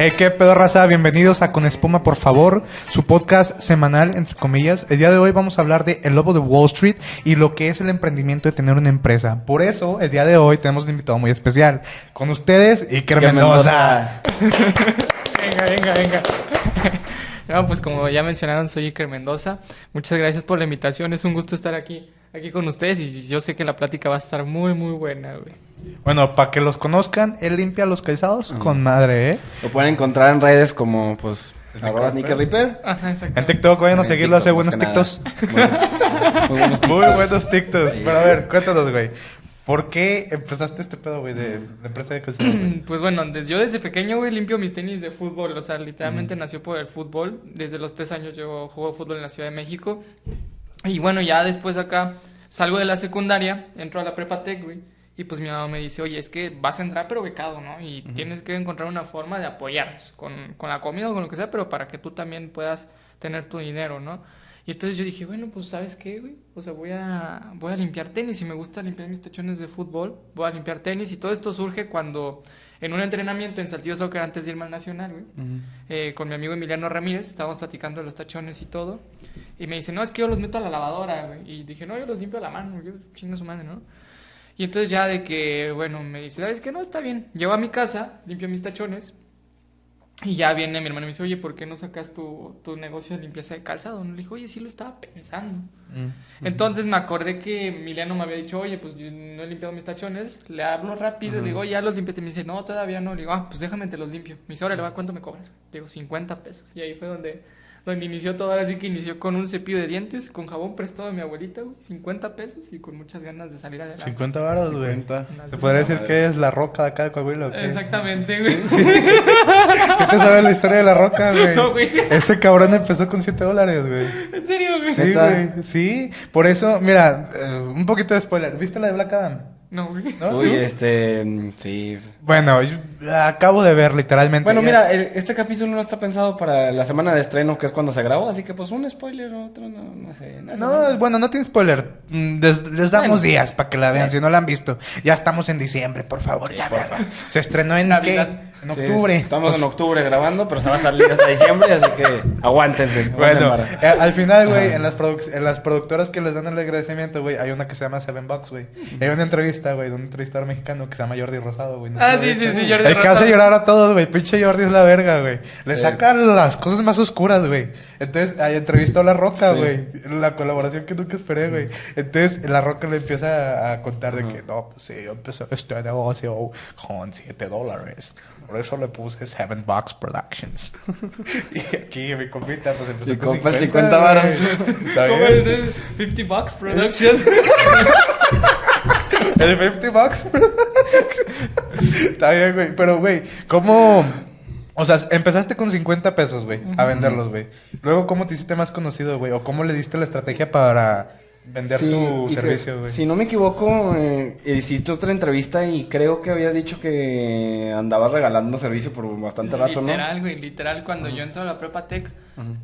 Eh, ¿Qué pedo raza? Bienvenidos a Con Espuma, por favor, su podcast semanal, entre comillas. El día de hoy vamos a hablar de El Lobo de Wall Street y lo que es el emprendimiento de tener una empresa. Por eso, el día de hoy tenemos un invitado muy especial. Con ustedes, Iker Iker Mendoza. Venga, venga, venga. No, pues como ya mencionaron, soy Iker Mendoza. Muchas gracias por la invitación. Es un gusto estar aquí, aquí con ustedes y yo sé que la plática va a estar muy, muy buena, güey. Bueno, para que los conozcan, él limpia los calzados con madre, ¿eh? Lo pueden encontrar en redes como, pues, arroba Sneaker Reaper. Ajá, exacto. En TikTok, vayan a seguirlo, hace buenos TikToks. Muy, muy buenos Muy TikToks. buenos TikToks. Pero a ver, cuéntanos, güey. ¿Por qué empezaste este pedo, güey, de, de empresa de calzados? güey? Pues bueno, desde, yo desde pequeño, güey, limpio mis tenis de fútbol. O sea, literalmente nació por el fútbol. Desde los tres años yo juego fútbol en la Ciudad de México. Y bueno, ya después acá salgo de la secundaria, entro a la prepa tech, güey. Y pues mi mamá me dice, oye, es que vas a entrar pero becado, ¿no? Y tienes que encontrar una forma de apoyarnos con, con la comida o con lo que sea, pero para que tú también puedas tener tu dinero, ¿no? Y entonces yo dije, bueno, pues ¿sabes qué, güey? O sea, voy a, voy a limpiar tenis y me gusta limpiar mis tachones de fútbol. Voy a limpiar tenis y todo esto surge cuando en un entrenamiento en Saltillo Soccer antes de irme al Nacional, güey, eh, con mi amigo Emiliano Ramírez, estábamos platicando de los tachones y todo. Y me dice, no, es que yo los meto a la lavadora, güey. Y dije, no, yo los limpio a la mano, yo chinga su madre, ¿no? Y entonces ya de que, bueno, me dice, ¿sabes qué? No, está bien. Llego a mi casa, limpio mis tachones. Y ya viene mi hermano y me dice, oye, ¿por qué no sacas tu, tu negocio de limpieza de calzado? Le dije, oye, sí lo estaba pensando. Entonces me acordé que Emiliano me había dicho, oye, pues yo no he limpiado mis tachones. Le hablo rápido, le digo, ya los limpiaste. Me dice, no, todavía no. Le digo, ah, pues déjame, te los limpio. Me dice, órale, va, ¿cuánto me cobras? Le digo, 50 pesos. Y ahí fue donde, donde inició todo. Ahora sí que inició con un cepillo de dientes, con jabón prestado de mi abuelita, güey, 50 pesos y con muchas ganas de salir adelante. 50 varos, güey. 50. ¿Se podría decir que es la roca de acá de Coahuila? Exactamente, güey. ¿Qué te sabes la historia de la roca, güey? No, güey. Ese cabrón empezó con 7 dólares, güey. En serio, güey. Sí, ¿Neta? güey. Sí. Por eso, mira, eh, un poquito de spoiler. ¿Viste la de Black Adam? No, güey. ¿No? Uy, este, sí. Bueno, yo acabo de ver literalmente. Bueno, ya- mira, el- este capítulo no está pensado para la semana de estreno, que es cuando se grabó, así que pues un spoiler, otro, no, no sé. No, bueno, no tiene spoiler. Mm, Les, les damos Bueno. días para que la vean, Sí. si no la han visto. Ya estamos en diciembre, por favor, ya vean. Se estrenó en Navidad. qué? En Sí, octubre. estamos Pues, en octubre grabando, pero se va a salir hasta diciembre, así que aguántense. Bueno, eh, al final, güey, en las, en las productoras que les dan el agradecimiento, güey, hay una que se llama Seven Bucks, güey. Y Hay una entrevista, güey, de un entrevistador mexicano que se llama Jordi Rosado, güey. No Ah, sí, sí, sí, Jordi El que hace Rosado. llorar a todos, güey. Pinche Jordi es la verga, güey. Le Sí. saca las cosas más oscuras, güey. Entonces, ahí entrevistó a La Roca, Sí. güey. La colaboración que nunca esperé, güey. Entonces, La Roca le empieza a, a contar de que, no, pues sí, yo empecé este negocio con 7 dólares. Por eso le puse Seven Bucks Productions. y aquí mi compita, pues empezó Y con compa, el 50, 50 varos. Está ¿Cómo bien. es? 50 bucks productions. El 50 bucks. Está bien, güey. Pero, güey, ¿cómo...? O sea, empezaste con 50 pesos, güey, a venderlos, güey. Luego, ¿cómo te hiciste más conocido, güey? ¿O cómo le diste la estrategia para vender Sí, tu servicio, güey? Si no me equivoco, eh, hiciste otra entrevista y creo que habías dicho que andabas regalando servicio por bastante rato, ¿no? literal, güey, literal. Cuando yo entré a la prepa tech,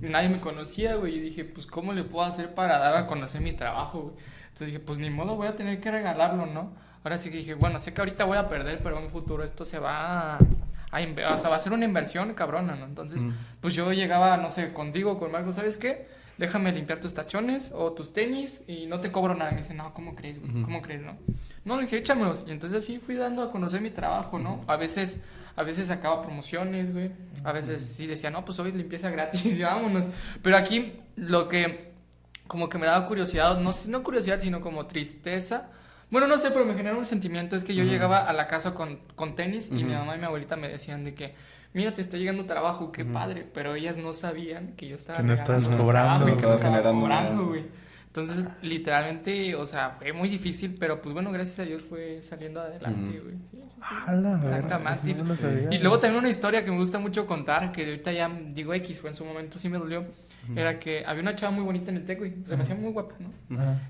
nadie me conocía, güey. Y dije, pues, ¿cómo le puedo hacer para dar a conocer mi trabajo, güey? Entonces dije, pues, ni modo, voy a tener que regalarlo, ¿no? Ahora sí que dije, bueno, sé que ahorita voy a perder, pero en un futuro esto se va a... o sea, va a ser una inversión cabrona, ¿no? Entonces, pues yo llegaba, no sé, contigo, con Marco, ¿sabes qué? Déjame limpiar tus tachones o tus tenis y no te cobro nada. Me dice, no, ¿cómo crees, güey? ¿Cómo crees, no? No, le dije, échamelos. Y entonces así fui dando a conocer mi trabajo, ¿no? A veces, a veces sacaba promociones, güey. A veces sí decía, no, pues hoy limpieza gratis y vámonos. Pero aquí lo que como que me daba curiosidad, no, no curiosidad, sino como tristeza. Bueno, no sé, pero me genera un sentimiento. Es que yo llegaba a la casa con, con tenis y mi mamá y mi abuelita me decían de que, mira, te está llegando trabajo, qué padre. Pero ellas no sabían que yo estaba Que no estabas cobrando. trabajo que no estaba cobrando, güey. Entonces, literalmente, o sea, fue muy difícil, pero pues bueno, gracias a Dios fue saliendo adelante, güey. Sí, sí. Exactamente. No sabía, Y luego también una historia que me gusta mucho contar, que ahorita ya digo X, fue en su momento sí me dolió. Era que había una chava muy bonita en el tec, güey. Se me hacía muy guapa, ¿no?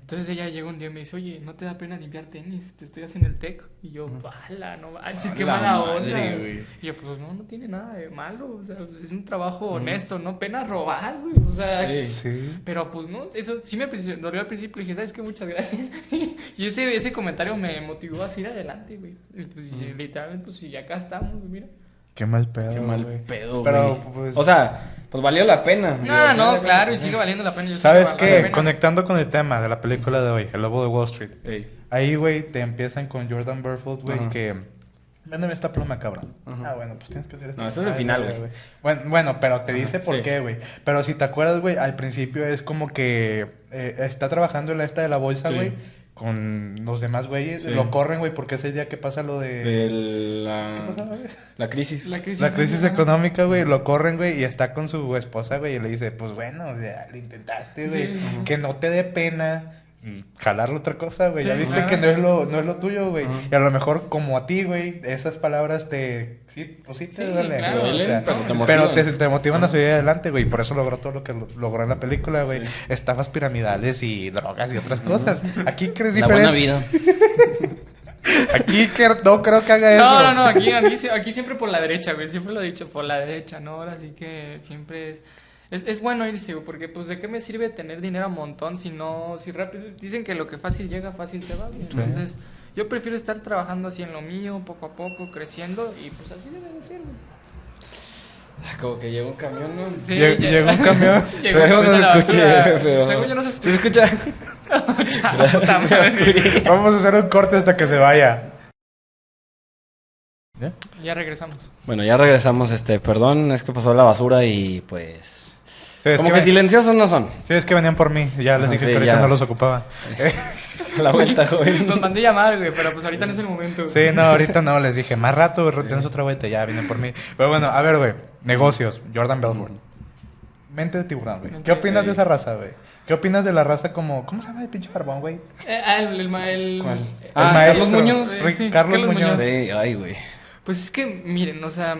Entonces ella llegó un día y me dice, oye, ¿no te da pena limpiar tenis? Te estoy haciendo el tec. Y yo, ¡pala! No manches, qué La mala madre, onda. güey. Y yo, pues no, no tiene nada de malo. O sea, es un trabajo honesto, no pena robar, güey. O sea, Sí. Sí. pero pues no, eso sí me dolió al principio. y Dije, ¿sabes qué? Muchas gracias. y ese, ese comentario me motivó a seguir adelante, güey. Y pues, y literalmente, pues, y acá estamos, güey, mira. Qué mal pedo. Qué mal güey. pedo, Pero, pues- O sea, pues valió la pena. No, final no, claro, y sigue valiendo la pena. Yo ¿Sabes que qué? Conectando con el tema de la película de hoy, El Lobo de Wall Street. Ey. Ahí, güey, te empiezan con Jordan Belfort, güey, que... Véndeme esta pluma, cabrón. Ah, bueno, pues tienes que hacer esto. No, ese es el Ay, final, güey. Bueno, bueno, pero te dice por sí. qué, güey. Pero si te acuerdas, güey, al principio es como que eh, está trabajando en la esta de la bolsa, Sí. Con los demás güeyes. Sí. Lo corren, güey, porque ese día que pasa lo de... De la, ¿Qué pasa, la crisis. La crisis, La crisis ajá. económica, güey, lo corren, güey, y está con su esposa, güey, y le dice, pues bueno, o sea, lo intentaste, güey, Sí. que no te dé pena jalarle otra cosa, güey, Sí, ya viste claro. que no es lo, no es lo tuyo, güey, y a lo mejor como a ti, güey, esas palabras te, sí, pues sí te Sí, duelen, claro, güey, o sea, pero te pero motivan. te, te motivan a seguir adelante, güey, por eso logró todo lo que lo- logró en la película, güey, Sí. estafas piramidales y drogas y otras cosas, aquí crees La buena diferente, vida. aquí que no creo que haga eso. No, no, no, aquí, aquí, aquí siempre por la derecha, güey. Siempre lo he dicho, por la derecha, ¿no? Ahora sí que siempre es. Es, es bueno irse, porque pues de qué me sirve tener dinero a montón si no, si rápido. Dicen que lo que fácil llega, fácil se va. Entonces, yo prefiero estar trabajando así en lo mío, poco a poco, creciendo, y pues así debe de ser. Como que llegó un camión, ¿no? Sí, Lle- ya- llegó un camión. Llegó Según no se escuche, basura. pero... Según yo no se ¿Sí se escucha? Vamos a hacer un corte hasta que se vaya. ¿Ya? Ya regresamos. Bueno, ya regresamos, este, perdón, es que pasó la basura y pues... Sí, es Como que que ven- silenciosos no son. Sí, es que venían por mí. Ya les Ajá, dije sí, que ahorita ya. no los ocupaba. La vuelta, joven. Los mandé llamar, güey, pero pues ahorita no es el momento. Sí, no, ahorita no. Les dije, más rato, güey, tienes otra vuelta. Ya, vienen por mí. Pero bueno, a ver, güey. Negocios. Jordan Belfort. Mente de tiburón, güey. ¿Qué opinas de- de esa raza, güey? ¿Qué opinas de la raza como... ¿Cómo se llama el pinche barbón, güey? Eh, ah, el, el, ¿Cuál? el Ah, maestro. Carlos Muñoz. Eh, sí, Carlos, Carlos Muñoz. Muñoz. Sí, ay, güey. Pues es que, miren, o sea,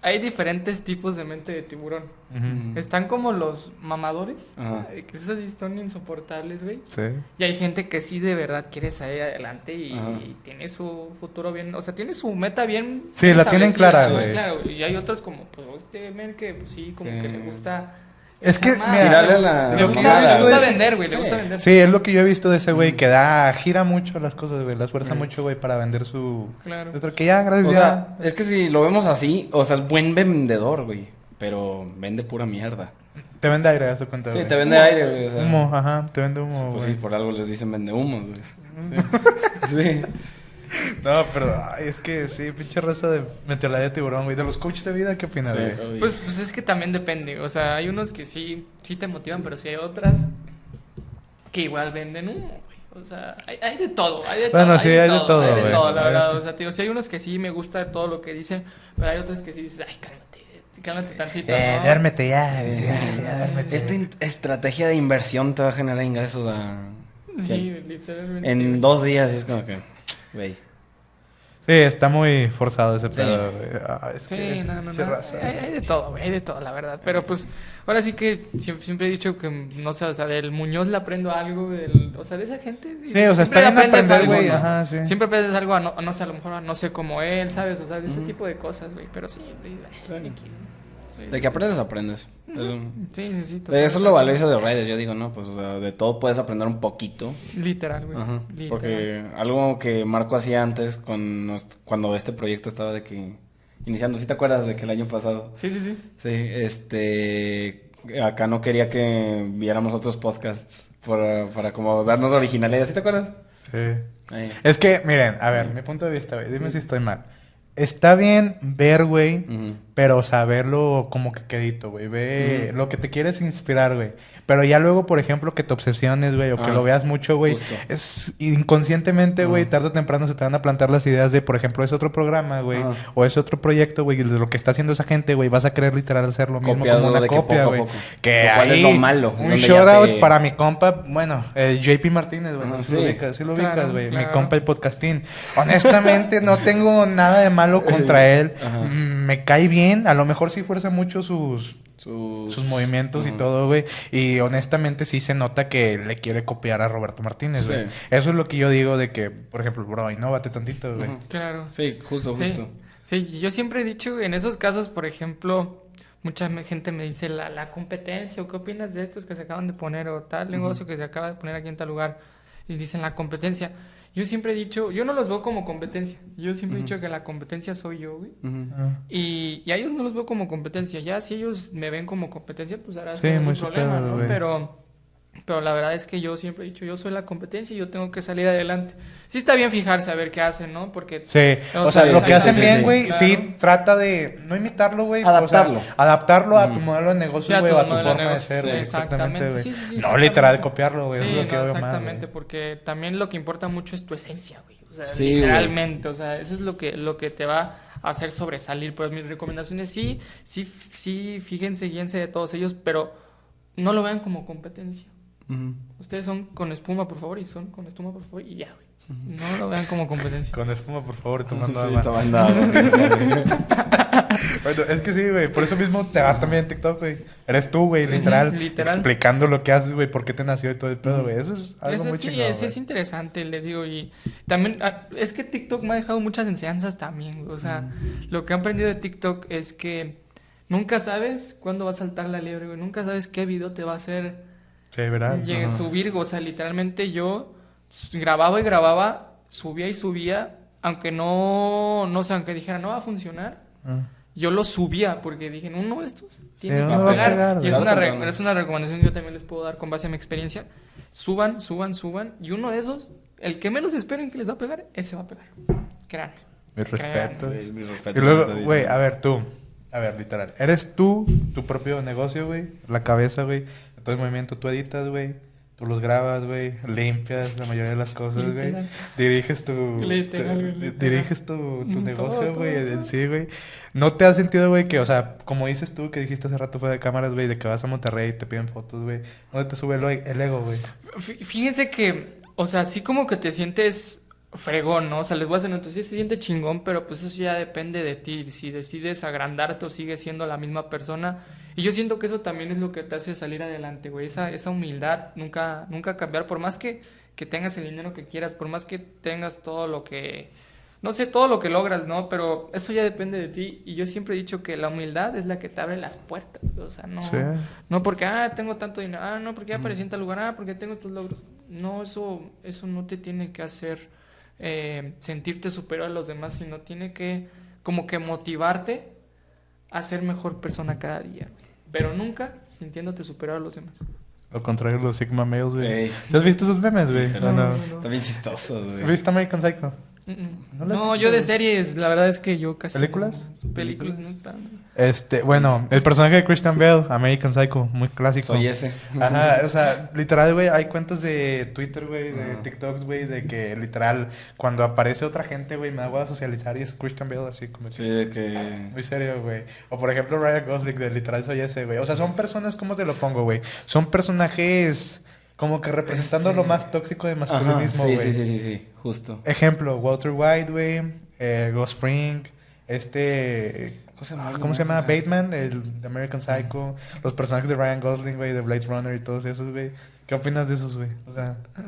hay diferentes tipos de mente de tiburón. Ujú. Están como los mamadores, ay, que esos sí son insoportables, güey. Sí. Y hay gente que sí de verdad quiere salir adelante y, tiene su futuro bien, o sea, tiene su meta bien. Sí, la tienen clara, sí, güey. Claro, y hay otros como, pues, este men que, pues sí, como Que- le gusta. Es que, mira, la- le gusta, le gusta vender, güey, le Sí. gusta vender. Sí, es lo que yo he visto de ese güey que da, gira mucho las cosas, güey. Las fuerza mucho, güey, para vender su... Claro. Otro que ya, gracias, O ya. sea, es que si lo vemos así, o sea, es buen vendedor, güey. Pero vende pura mierda. Te vende aire, haz tu cuenta, Sí, güey. te vende aire, güey. o sea. Humo, ajá, te vende humo, Pues güey. sí, por algo les dicen vende humo, güey. Sí. sí. No, pero ay, es que sí, pinche raza de mentalidad de tiburón, güey. De los coaches de vida, ¿qué opinas, Sí, güey? Pues, pues es que también depende. O sea, hay unos que sí, sí te motivan, pero sí hay otras que igual venden humo, güey. O sea, hay, hay de todo, hay de Bueno, todo. sí, hay de todo, hay de güey. todo, la verdad. O sea, tío, sí hay unos que sí me gusta todo lo que dicen, pero hay otros que sí dices, ay, cálmate, cálmate tantito. Eh, ¿no? duérmete ya, güey, Sí, ya, sí, ya, sí. duérmete. Esta estrategia de inversión te va a generar ingresos a... Sí, literalmente. en dos días. es como que... Güey. Sí, está muy forzado ese Sí. pedo, güey. Ah, es Sí, que, no, no, pinche no. raza. Hay, hay de todo, güey, hay de todo, la verdad. Pero pues, ahora sí que siempre, siempre he dicho que, no sé, o sea, del Muñoz le aprendo algo, del, o sea, de esa gente. Sí, o sea, siempre está bien aprendes aprender, algo, güey. ¿no? Ajá, sí. Siempre aprendes algo, a no, no sé, a lo mejor a no sé como él, ¿sabes? O sea, de ese tipo de cosas, güey. Pero sí, güey, Claro. aquí, sí, De sí. que aprendes, aprendes. Eso- Sí, sí, sí. Eso es lo valioso de redes, yo digo, ¿no? Pues, o sea, de todo puedes aprender un poquito. Literal, güey. Ajá. literal. Porque algo que Marco hacía antes, cuando, nos- cuando este proyecto estaba de que... Iniciando, ¿sí te acuerdas de que el año pasado? Sí, sí, sí. Sí, este... Acá no quería que viéramos otros podcasts por- para como darnos originalidad, ¿sí te acuerdas? Sí. Ahí. Es que, miren, a ver, mi punto de vista, güey. Dime si estoy mal. Está bien ver, güey, Ujú. Pero saberlo como que quedito, güey. Ve lo que te quieres inspirar, güey. Pero ya luego, por ejemplo, que te obsesiones, güey, o que Ah, lo veas mucho, güey. Es inconscientemente, güey, Ajá. tarde o temprano se te van a plantar las ideas de, por ejemplo, es otro programa, güey. Ajá. O es otro proyecto, güey, y de lo que está haciendo esa gente, güey. Vas a querer literal hacer lo mismo Copiarlo como una que copia, poco a güey. poco. Que es ahí, lo malo, Un shout out te- para mi compa, bueno, el JP Martínez, güey. Si lo sí. ubicas, sí lo Claro, ubicas, güey. Mi compa el podcastín. Honestamente, no tengo nada de malo contra él. Ajá. Mm, Me cae bien. A lo mejor sí fuerza mucho sus, Sus, sus movimientos y todo, güey. Y honestamente sí se nota que le quiere copiar a Roberto Martínez, Sí. Eso es lo que yo digo de que, por ejemplo, bro, innovate tantito, güey. Ajá. Claro. Sí, justo, justo. sí, yo siempre he dicho, en esos casos, por ejemplo, mucha gente me dice la, la competencia, o qué opinas de estos que se acaban de poner, o tal negocio que se acaba de poner aquí en tal lugar, y dicen la competencia. Yo siempre he dicho, yo no los veo como competencia, yo siempre he dicho que la competencia soy yo, güey. Ah. Y, y a ellos no los veo como competencia. Ya si ellos me ven como competencia, pues hará Sí, su problema, pedo, ¿no? güey. Pero, pero la verdad es que yo siempre he dicho, yo soy la competencia y yo tengo que salir adelante. Sí está bien fijarse a ver qué hacen, ¿no? Porque Sí, O o, sea, sea, lo que sí, hacen sí, bien, sí, güey, claro. sí trata de no imitarlo, güey. o sea, Adaptarlo. adaptarlo a tu modelo de Sí, negocio, a güey, tu o a tu de forma de negocio, ser, sí, güey. exactamente. Exactamente, güey. Sí, sí, sí, no exactamente. literal copiarlo, güey. Sí, es lo que no, veo mal, exactamente, porque también lo que importa mucho es tu esencia, güey. O sea, Sí, literalmente, o sea, eso es lo que, lo que te va a hacer sobresalir. Pues mis recomendaciones, sí, sí, sí, fíjense, guíense de todos ellos, pero no lo vean como competencia. Ustedes son con espuma, por favor, y son con espuma, por favor, y ya, güey. No lo vean como competencia. Con espuma, por favor, tomando Sí, agua. tomando agua. Bueno, es que sí, güey. Por eso mismo te va también en TikTok, güey. Eres tú, güey, Sí, literal, literal. Explicando lo que haces, güey, por qué te nació y todo el pedo, güey. Eso es algo Eso muy sí, eso güey. es interesante, les digo. Y también, ah, es que TikTok me ha dejado muchas enseñanzas también. güey. O sea, lo que he aprendido de TikTok es que nunca sabes cuándo va a saltar la liebre, güey. Nunca sabes qué video te va a hacer Sí, ¿verdad? llegue- Ajá. subir. O sea, literalmente yo grababa y grababa, subía y subía, aunque no, no sé, aunque dijera no va a funcionar. Ah. Yo lo subía porque dije, uno de estos tiene uno que a pegar. pegar, y es una, re- es una recomendación que yo también les puedo dar con base a mi experiencia. Suban, suban, suban. Y uno de esos, el que menos esperen que les va a pegar, ese va a pegar. Créanme. Mis respetos. Güey, mi respeto, Y luego, respeto, güey, a ver, tú. A ver, literal. Eres tú, tu propio negocio, güey. La cabeza, güey. Todo el movimiento tú editas, güey. Tú los grabas, güey. Limpias la mayoría de las cosas, güey. Diriges tu... Literal, te- diriges tu, tu negocio, güey. En sí, güey. ¿No te has sentido, güey, que, o sea, como dices tú que dijiste hace rato fuera de cámaras, güey, de que vas a Monterrey y te piden fotos, güey? ¿Dónde te sube el, el ego, güey? Fí- Fíjense que, o sea, sí como que te sientes fregón, ¿no? O sea, les voy a hacer entonces sí se siente chingón, pero pues eso ya depende de ti. Si decides agrandarte o sigues siendo la misma persona. Y yo siento que eso también es lo que te hace salir adelante, güey. Esa, esa humildad, nunca, nunca cambiar. Por más que, que tengas el dinero que quieras, por más que tengas todo lo que... No sé, todo lo que logras, ¿no? Pero eso ya depende de ti. Y yo siempre he dicho que la humildad es la que te abre las puertas. O sea, no... Sí. No porque, ah, tengo tanto dinero, ah, no, porque ya aparecí en tal lugar, ah, porque tengo tus logros. No, eso, eso no te tiene que hacer eh, sentirte superior a los demás, sino tiene que como que motivarte a ser mejor persona cada día. Pero nunca sintiéndote superior a los demás. Lo contrario, los Sigma Males, güey. Ey. ¿Te has visto esos memes, güey? No, ¿O no? no, no. Está bien chistoso, güey. ¿Viste American Psycho? ¿No yo de series, la verdad es que yo casi... ¿Películas? no- películas, no tanto. Este, bueno, el personaje de Christian Bale, American Psycho, muy clásico. Soy ese. Ajá, o sea, literal, güey, hay cuentas de Twitter, güey, de TikToks, güey, de que literal, cuando aparece otra gente, güey, me hago a socializar y es Christian Bale así como Sí, de que... Muy serio, güey. O por ejemplo, Ryan Gosling, de literal soy ese, güey. O sea, son personas, ¿cómo te lo pongo, güey? Son personajes como que representando lo más tóxico de masculinismo, sí, güey. sí, sí, sí, sí, justo. Ejemplo, Walter White, güey, eh, Ghost Fring, este... ¿Cómo se llama? ¿Cómo se llama? Bateman, el de American Psycho, los personajes de Ryan Gosling, güey, de Blade Runner y todos esos, güey. ¿Qué opinas de esos, güey? O sea, Ah,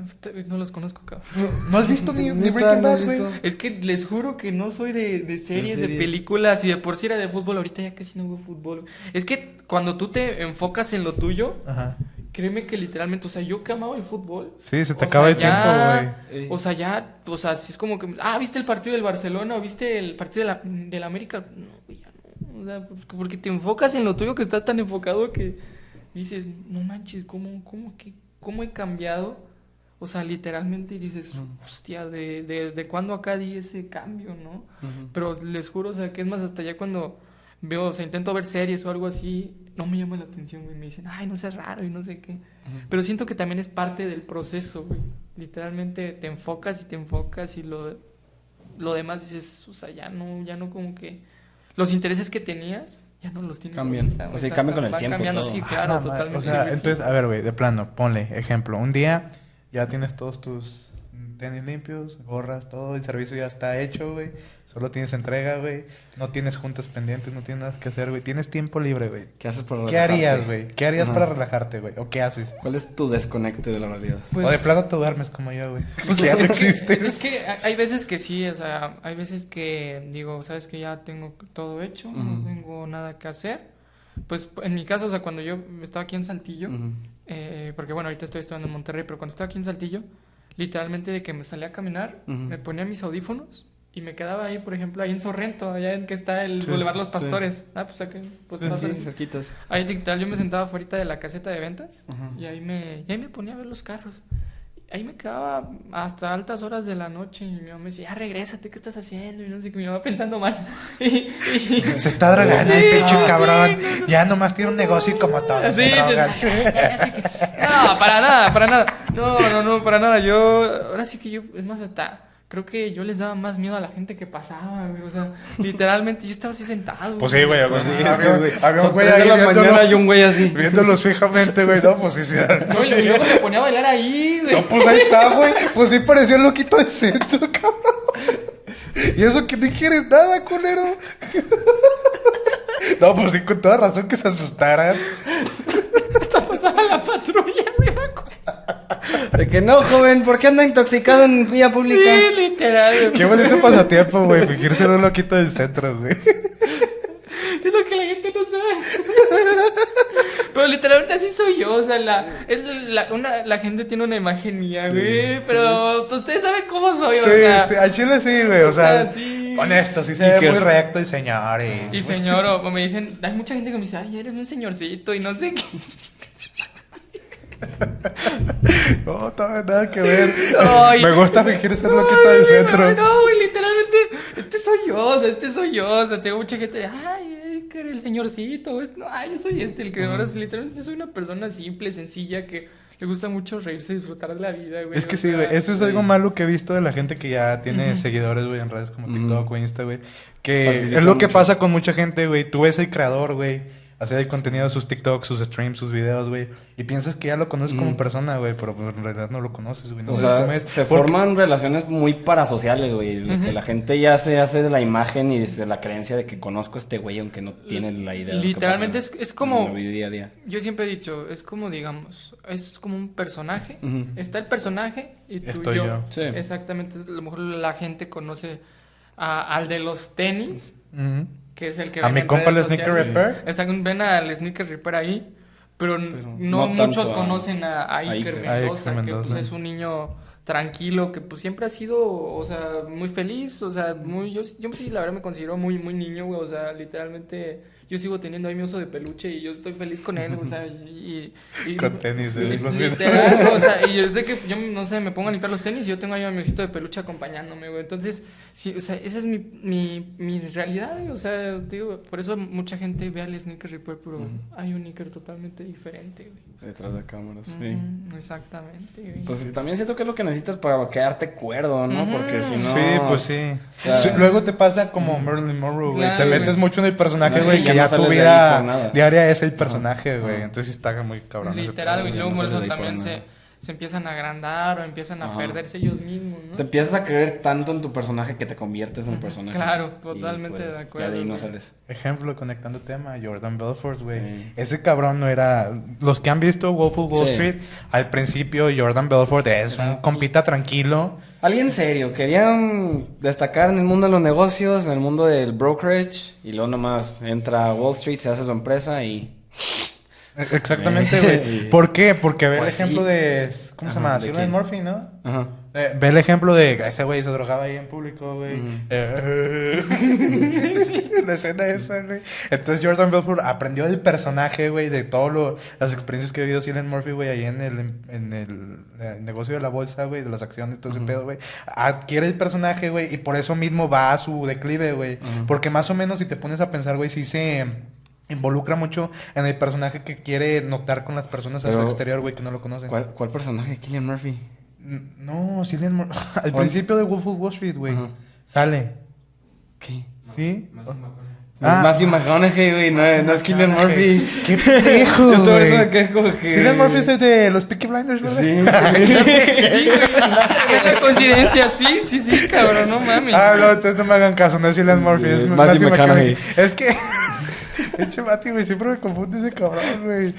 No los conozco, cabrón. ¿no has visto ni, Breaking ¿no Bad, güey? visto? Es que les juro que no soy de, de series, de películas y de por sí era de fútbol. Ahorita ya casi no veo fútbol. Es que cuando tú te enfocas en lo tuyo, Ajá. Créeme que literalmente, o sea, yo que amaba el fútbol. Sí, se te acaba sea, el tiempo, ya- güey. Ey. O sea, ya, o sea, si es como que, ah, ¿viste el partido del Barcelona o viste el partido de la, del América? No, güey, ya no. O sea, porque- porque te enfocas en lo tuyo que estás tan enfocado que dices, no manches, ¿cómo, cómo, que, cómo he cambiado? O sea, literalmente y dices, hostia, ¿de, de, de cuándo acá di ese cambio, no? Pero les juro, o sea, que es más, hasta ya cuando veo, o sea, intento ver series o algo así, no me llama la atención, güey. Me dicen, ay, no seas raro y no sé qué. Pero siento que también es parte del proceso, güey. Literalmente te enfocas y te enfocas y lo, lo demás dices, o sea, ya no, ya no como que... Los intereses que tenías, ya no los tienes. Cambian. ahorita, O sea, cambian con el tiempo cambiando, todo. sí, Ah, claro, totalmente. O sea, entonces, a ver, güey, de plano, ponle ejemplo. Un día ya tienes todos tus tenis limpios, gorras, todo, el servicio ya está hecho, güey. Solo tienes entrega, güey. No tienes juntas pendientes, no tienes nada que hacer, güey. Tienes tiempo libre, güey. ¿Qué haces para ¿Qué relajarte? harías, güey? ¿Qué harías Ajá. para relajarte, güey? ¿O qué haces? ¿Cuál es tu desconecte de la realidad? Pues- o de plano te duermes como yo, güey. Pues ya no es, que, existes. es que hay veces que sí, o sea, hay veces que digo, sabes que ya tengo todo hecho, no tengo nada que hacer. Pues en mi caso, o sea, cuando yo estaba aquí en Saltillo, eh, porque bueno, ahorita estoy estudiando en Monterrey, pero cuando estaba aquí en Saltillo, literalmente de que me salía a caminar, me ponía mis audífonos y me quedaba ahí, por ejemplo, ahí en Sorrento, allá en que está el Sí, Boulevard Los sí. Pastores. Ah, pues acá, pues Sí, pastores. Cerquitas. Ahí literal yo me sentaba afuera de la caseta de ventas y ahí me, y ahí me ponía a ver los carros. Ahí me quedaba hasta altas horas de la noche y mi mamá me decía, ya regrésate, ¿qué estás haciendo? Y no sé qué, mi mamá pensando mal. y, y- Se está drogando el pinche no, cabrón. sí, no. Ya nomás tiene un negocio y como todos Sí, drogan. que- no, para nada, para nada. No, no, no, para nada. Yo, ahora sí que yo, es más, hasta creo que yo les daba más miedo a la gente que pasaba, güey. O sea, literalmente yo estaba así sentado. Pues sí, güey. Pues sí, había- que, güey, había un güey de ahí la mañana viéndolo- y un güey así. Viéndolos fijamente, güey. No, pues sí, sí. No, y luego me ponía a bailar ahí, güey. No, pues ahí está, güey. Pues sí parecía el loquito del centro, cabrón. Y eso que no quieres nada, culero. No, pues sí, con toda razón que se asustaran. Hasta pasaba la patrulla. De que no, joven, ¿por qué anda intoxicado en vía pública? Sí, literal. güey. Qué bonito pasatiempo, güey. Fingirse un loquito del centro, güey. Es lo que la gente no sabe. Pero literalmente así soy yo. O sea, la, es la, una, la gente tiene una imagen mía, güey. Pero ustedes saben cómo soy. Sí, o sea, sí, al chile sí, güey. O sea, sí. honesto, sí se Y ve que- muy recto el señor. Y... Y señor, o o me dicen, hay mucha gente que me dice, ay, eres un señorcito y no sé qué. No, nada, nada que ver. Ay, Me gusta fingir ser loquito del centro. No, güey, literalmente, este soy yo, o sea, este soy yo, o sea, tengo mucha gente ay, es que eres el señorcito, es- no, ay, yo soy este, el que ahora es- literalmente yo soy una persona simple, sencilla, que le gusta mucho reírse y disfrutar de la vida, güey. Es que sí, güey. Eso es algo malo que he visto de la gente que ya tiene seguidores, güey, en redes como. TikTok o Insta, güey. Que Facilita es lo que mucho. pasa con mucha gente, güey. Tú ves el creador, güey. Hacer el contenido de sus TikToks, sus streams, sus videos, güey. Y piensas que ya lo conoces como Ujú. persona, güey. Pero pues, en realidad no lo conoces, güey. No O sabes sea, cómo es. se Porque- forman relaciones muy parasociales, güey. Que la gente ya se hace de la imagen y de la creencia de que conozco a este güey, aunque no tiene la idea. de lo que Literalmente pasa es- es como- en la vida día a día. Yo siempre he dicho, es como, digamos, es como un personaje. Está el personaje y tú Estoy yo. yo. Sí. Exactamente. A lo mejor la gente conoce a- al de los tenis, Ujú. Que es el que A mi compa el Sneaker. Repair. Exacto, ven al Sneaker Repair ahí, pero, no, no muchos a- conocen a, a a Iker Iker. Mendoza, A Iker que Mendoza. pues, es un niño tranquilo, que pues siempre ha sido, o sea, muy feliz, o sea, muy, yo, yo sí la verdad me considero muy, muy niño, güey, o sea, literalmente yo sigo teniendo ahí mi oso de peluche y yo estoy feliz con él, o sea, y... y- y- Con tenis de los literal, o sea, y desde que yo, no sé, me pongo a limpiar los tenis y yo tengo ahí a mi osito de peluche acompañándome, güey, entonces, sí, o sea, esa es mi, mi, mi realidad, güey, o sea, digo, por eso mucha gente ve al Sneaker Repair, pero hay un Iker totalmente diferente, güey. Detrás de cámaras, sí. Exactamente, güey. Pues también siento que es lo que necesitas para quedarte cuerdo, ¿no? Porque si no... Sí, pues sí. o sea, Sí, Luego te pasa como Marilyn Monroe, güey. Claro, te metes güey. mucho en el personaje, güey, ya no tu vida diaria es el personaje, güey. Entonces está muy cabrón. Literal, güey. Luego por eso también se, nada. Se empiezan a agrandar o empiezan a Ajá. perderse ellos mismos, ¿no? Te empiezas a creer tanto en tu personaje que te conviertes en el personaje. Claro, Y, totalmente pues, de acuerdo, Ya de ahí no güey. sales. Ejemplo, conectando tema, Jordan Belfort, güey. Ese cabrón no era... Los que han visto Wolf of Wall Sí. Street, al principio Jordan Belfort es un compita tranquilo. Alguien serio, querían destacar en el mundo de los negocios, en el mundo del brokerage, y luego nomás entra a Wall Street, se hace su empresa y... Exactamente, güey. ¿Por qué? Porque ve Pues el ejemplo sí. de... ¿Cómo se llama? ¿de Cillian? Murphy, ¿no? Ajá. Eh, ve el ejemplo de ese güey se drogaba ahí en público, güey. Eh, La escena esa, güey. Entonces Jordan Belfort aprendió del personaje, güey, de todas las experiencias que ha vivido Cillian Murphy, güey, ahí en el, en el, eh, negocio de la bolsa, güey, de las acciones y todo ese pedo, güey. Adquiere el personaje, güey, y por eso mismo va a su declive, güey. Porque más o menos si te pones a pensar, güey, sí se involucra mucho en el personaje que quiere notar con las personas a su exterior, güey, que no lo conocen. ¿Cuál, cuál personaje? Killian Murphy. N- No, Cillian Murphy. Al ¿O- principio de Wolf of Wall Street, güey. Ajá. Sale. ¿Qué? ¿Sí? Ah. Matthew McConaughey, güey, no, no es Killian Murphy. ¡Qué pendejo, Yo todo güey! eso me que... Cillian Murphy es el de los Peaky Blinders, ¿verdad? Sí. Sí, güey. Qué coincidencia, sí, sí, sí, cabrón, no mames. Ah, no, entonces no me hagan caso, no es Cillian Murphy, es Matthew. McConaughey. Es que... Eche Matthew, güey, siempre me confunde ese cabrón, güey.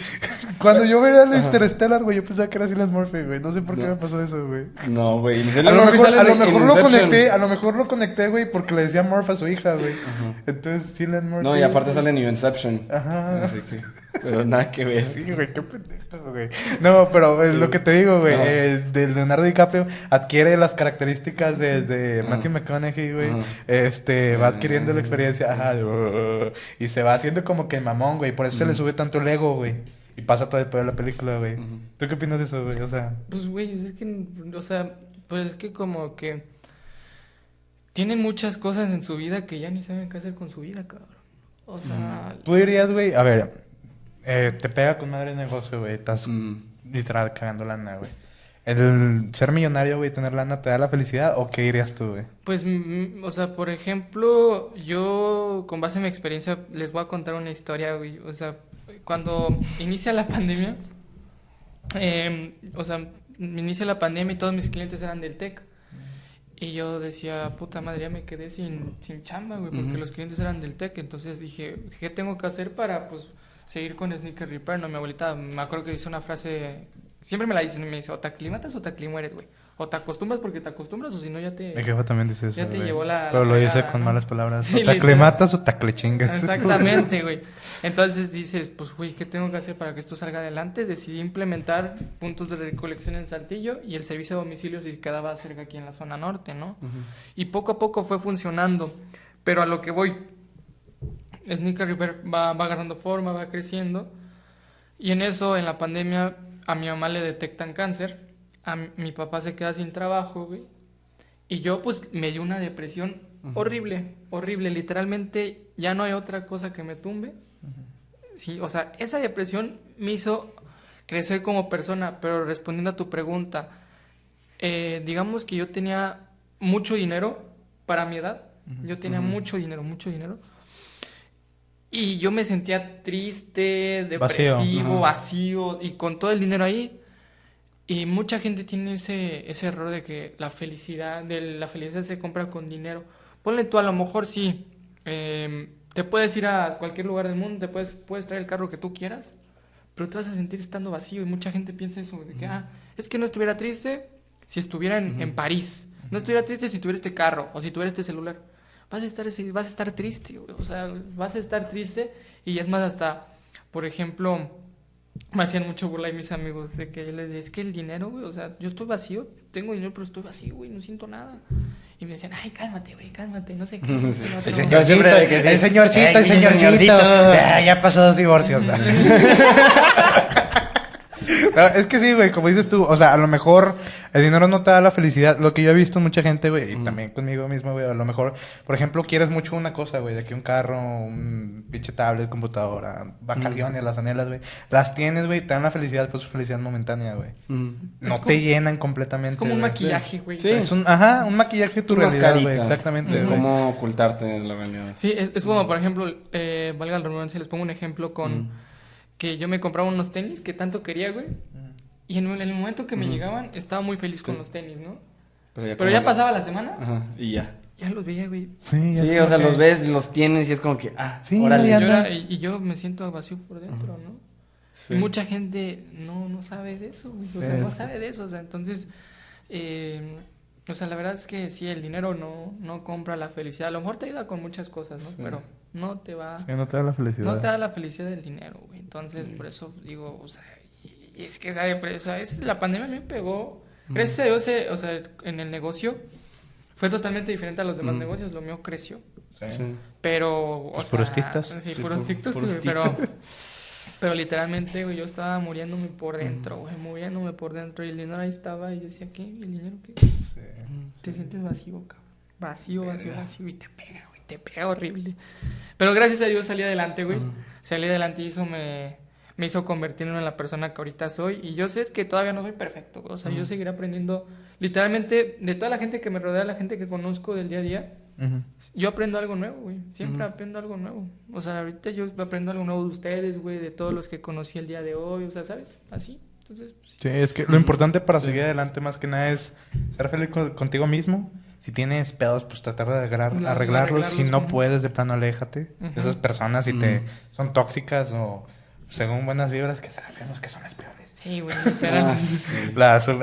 Cuando yo veía el Interstellar, güey, yo pensaba que era Cillian Murphy, güey. No sé por qué No. me pasó eso, güey. No, güey. A lo Murphy mejor, a lo mejor lo conecté, a lo mejor lo conecté, güey, porque le decía Murph a su hija, güey. Entonces, Cillian Murphy. No, y aparte sale en Inception. Ajá. Así que... Pero nada que ver. Sí, güey, qué pendejo, güey. No, pero es lo que te digo, güey, eh, de Leonardo DiCaprio adquiere las características de, de Matthew McConaughey, güey. Ajá. Este, va adquiriendo la experiencia, ajá, de, "Uh", y se va haciendo como que mamón, güey. Por eso se le sube tanto el ego, güey. Y pasa todo el pedo de la película, güey. ¿Tú qué opinas de eso, güey? O sea, Pues, güey, es que, o sea, pues es que como que tienen muchas cosas en su vida que ya ni saben qué hacer con su vida, cabrón. O sea, tú dirías, güey, a ver, eh, te pega con madre el negocio, güey. Estás Mm. literal cagando lana, güey. ¿El ser millonario, güey, tener lana, te da la felicidad o qué dirías tú, güey? pues, mm, o sea, por ejemplo, yo con base en mi experiencia les voy a contar una historia, güey. O sea, cuando inicia la pandemia, em, o sea, inicia la pandemia y todos mis clientes eran del TEC. Y yo decía, puta madre, ya me quedé sin, sin chamba, güey, porque los clientes eran del TEC. Entonces dije, ¿qué tengo que hacer para, pues, seguir con Sneaker Repair? No, mi abuelita, me acuerdo que dice una frase, siempre me la dicen, me dice, o te aclimatas o te aclimueres, güey. O te acostumbras porque te acostumbras o si no ya te... Mi jefa también dice eso. Ya te güey. llevó la- Pero la lo dice con ¿no? malas palabras. Sí, o te aclimatas o te aclechingas. Exactamente, güey. Entonces dices, pues, güey, ¿qué tengo que hacer para que esto salga adelante? Decidí implementar puntos de recolección en Saltillo y el servicio de domicilio se quedaba cerca aquí en la zona norte, ¿no? Y poco a poco fue funcionando. Pero a lo que voy, Sneaker Repair va, va agarrando forma, va creciendo. Y en eso, en la pandemia, a mi mamá le detectan cáncer. A mi, mi papá se queda sin trabajo, güey. Y yo, pues, me dio una depresión horrible, horrible. Literalmente, ya no hay otra cosa que me tumbe. Sí, o sea, esa depresión me hizo crecer como persona. Pero respondiendo a tu pregunta, eh, digamos que yo tenía mucho dinero para mi edad. Yo tenía mucho dinero, mucho dinero. Y yo me sentía triste, Vacío. depresivo, Ajá. vacío, y con todo el dinero ahí. Y mucha gente tiene ese, ese error de que la felicidad, de la felicidad se compra con dinero. Ponle tú, a lo mejor sí, eh, te puedes ir a cualquier lugar del mundo, te puedes, puedes traer el carro que tú quieras, pero te vas a sentir estando vacío y mucha gente piensa eso, de que, ah, es que no estuviera triste si estuviera en, en París, no estuviera triste si tuviera este carro o si tuviera este celular. Vas a estar, así- vas a estar triste, güey, o sea, vas a estar triste y es más hasta, por ejemplo, me hacían mucho burla y mis amigos de que yo les decía, es que el dinero, güey, o sea, yo estoy vacío, tengo dinero, pero estoy vacío, güey, no siento nada. Y me decían, ay, cálmate, güey, cálmate, no sé qué. no sé El sé qué". señorcito, que el señorcito, el señorcito. señorcito. Ah, ya pasó dos divorcios. ¿no? No, es que sí, güey, como dices tú, o sea, a lo mejor el dinero no te da la felicidad. Lo que yo he visto en mucha gente, güey, y también conmigo mismo, güey, a lo mejor, por ejemplo, quieres mucho una cosa, güey, de que un carro, un pinche tablet, computadora, vacaciones, las anhelas, güey. Las tienes, güey, te dan la felicidad, pues felicidad momentánea, güey. Mm. No te llenan completamente. Es como un maquillaje, güey. Sí. Es un, ajá, un maquillaje de tu Una realidad, güey, exactamente, güey. Cómo ocultarte la realidad. Sí, es, es como, por ejemplo, eh, valga la redundancia, les pongo un ejemplo con Mm. Que yo me compraba unos tenis que tanto quería, güey. Y en el momento que me llegaban, estaba muy feliz con los tenis, ¿no? Pero ya, Pero como- ya pasaba la semana, Ajá, y ya. ya los veía, güey. Sí, ya Sí, o sea, los ves, los tienes y es como que, ah, Sí, órale. Y era- y, y yo me siento vacío por dentro, ¿no? Sí. Y mucha gente no, no sabe de eso, güey. O Sí, sea, no sabe de eso. O sea, entonces, eh, o sea, la verdad es que sí, el dinero no, no compra la felicidad. A lo mejor te ayuda con muchas cosas, ¿no? Sí. Pero no te va... Sí, no te da la felicidad. No te da la felicidad del dinero, güey. Entonces, por eso digo, o sea, y- y es que esa depre- o sea, es, la pandemia me pegó. Gracias a Dios, eh, o sea, en el negocio fue totalmente diferente a los demás Mm. negocios. Lo mío creció. Sí. Pero, o sea, puros. Sí, Sí, puros güey, pero, pero literalmente, güey, yo estaba muriéndome por dentro, güey, muriéndome por dentro. Y el dinero ahí estaba y yo decía, ¿qué? ¿Y el dinero qué? Te sientes vacío, cabrón. Vacío, vacío, vacío. Y te pega, güey, te pega horrible. Pero gracias a Dios salí adelante, güey. Salí adelante y eso me, me hizo convertirme en la persona que ahorita soy. Y yo sé que todavía no soy perfecto. O sea, yo seguiré aprendiendo. Literalmente, de toda la gente que me rodea, la gente que conozco del día a día, Yo aprendo algo nuevo, güey. Siempre aprendo algo nuevo. O sea, ahorita yo aprendo algo nuevo de ustedes, güey, de todos los que conocí el día de hoy, o sea, ¿sabes? Así. Entonces, pues, sí. Sí, es que lo importante para seguir adelante más que nada es ser feliz con- contigo mismo. Si tienes pedos, pues tratar de arreglar- Arreglar- arreglarlos. Si no puedes, de plano, aléjate. Esas personas, si te son tóxicas o según buenas vibras, que sabemos que son las peores. Sí, güey. Ah, sí.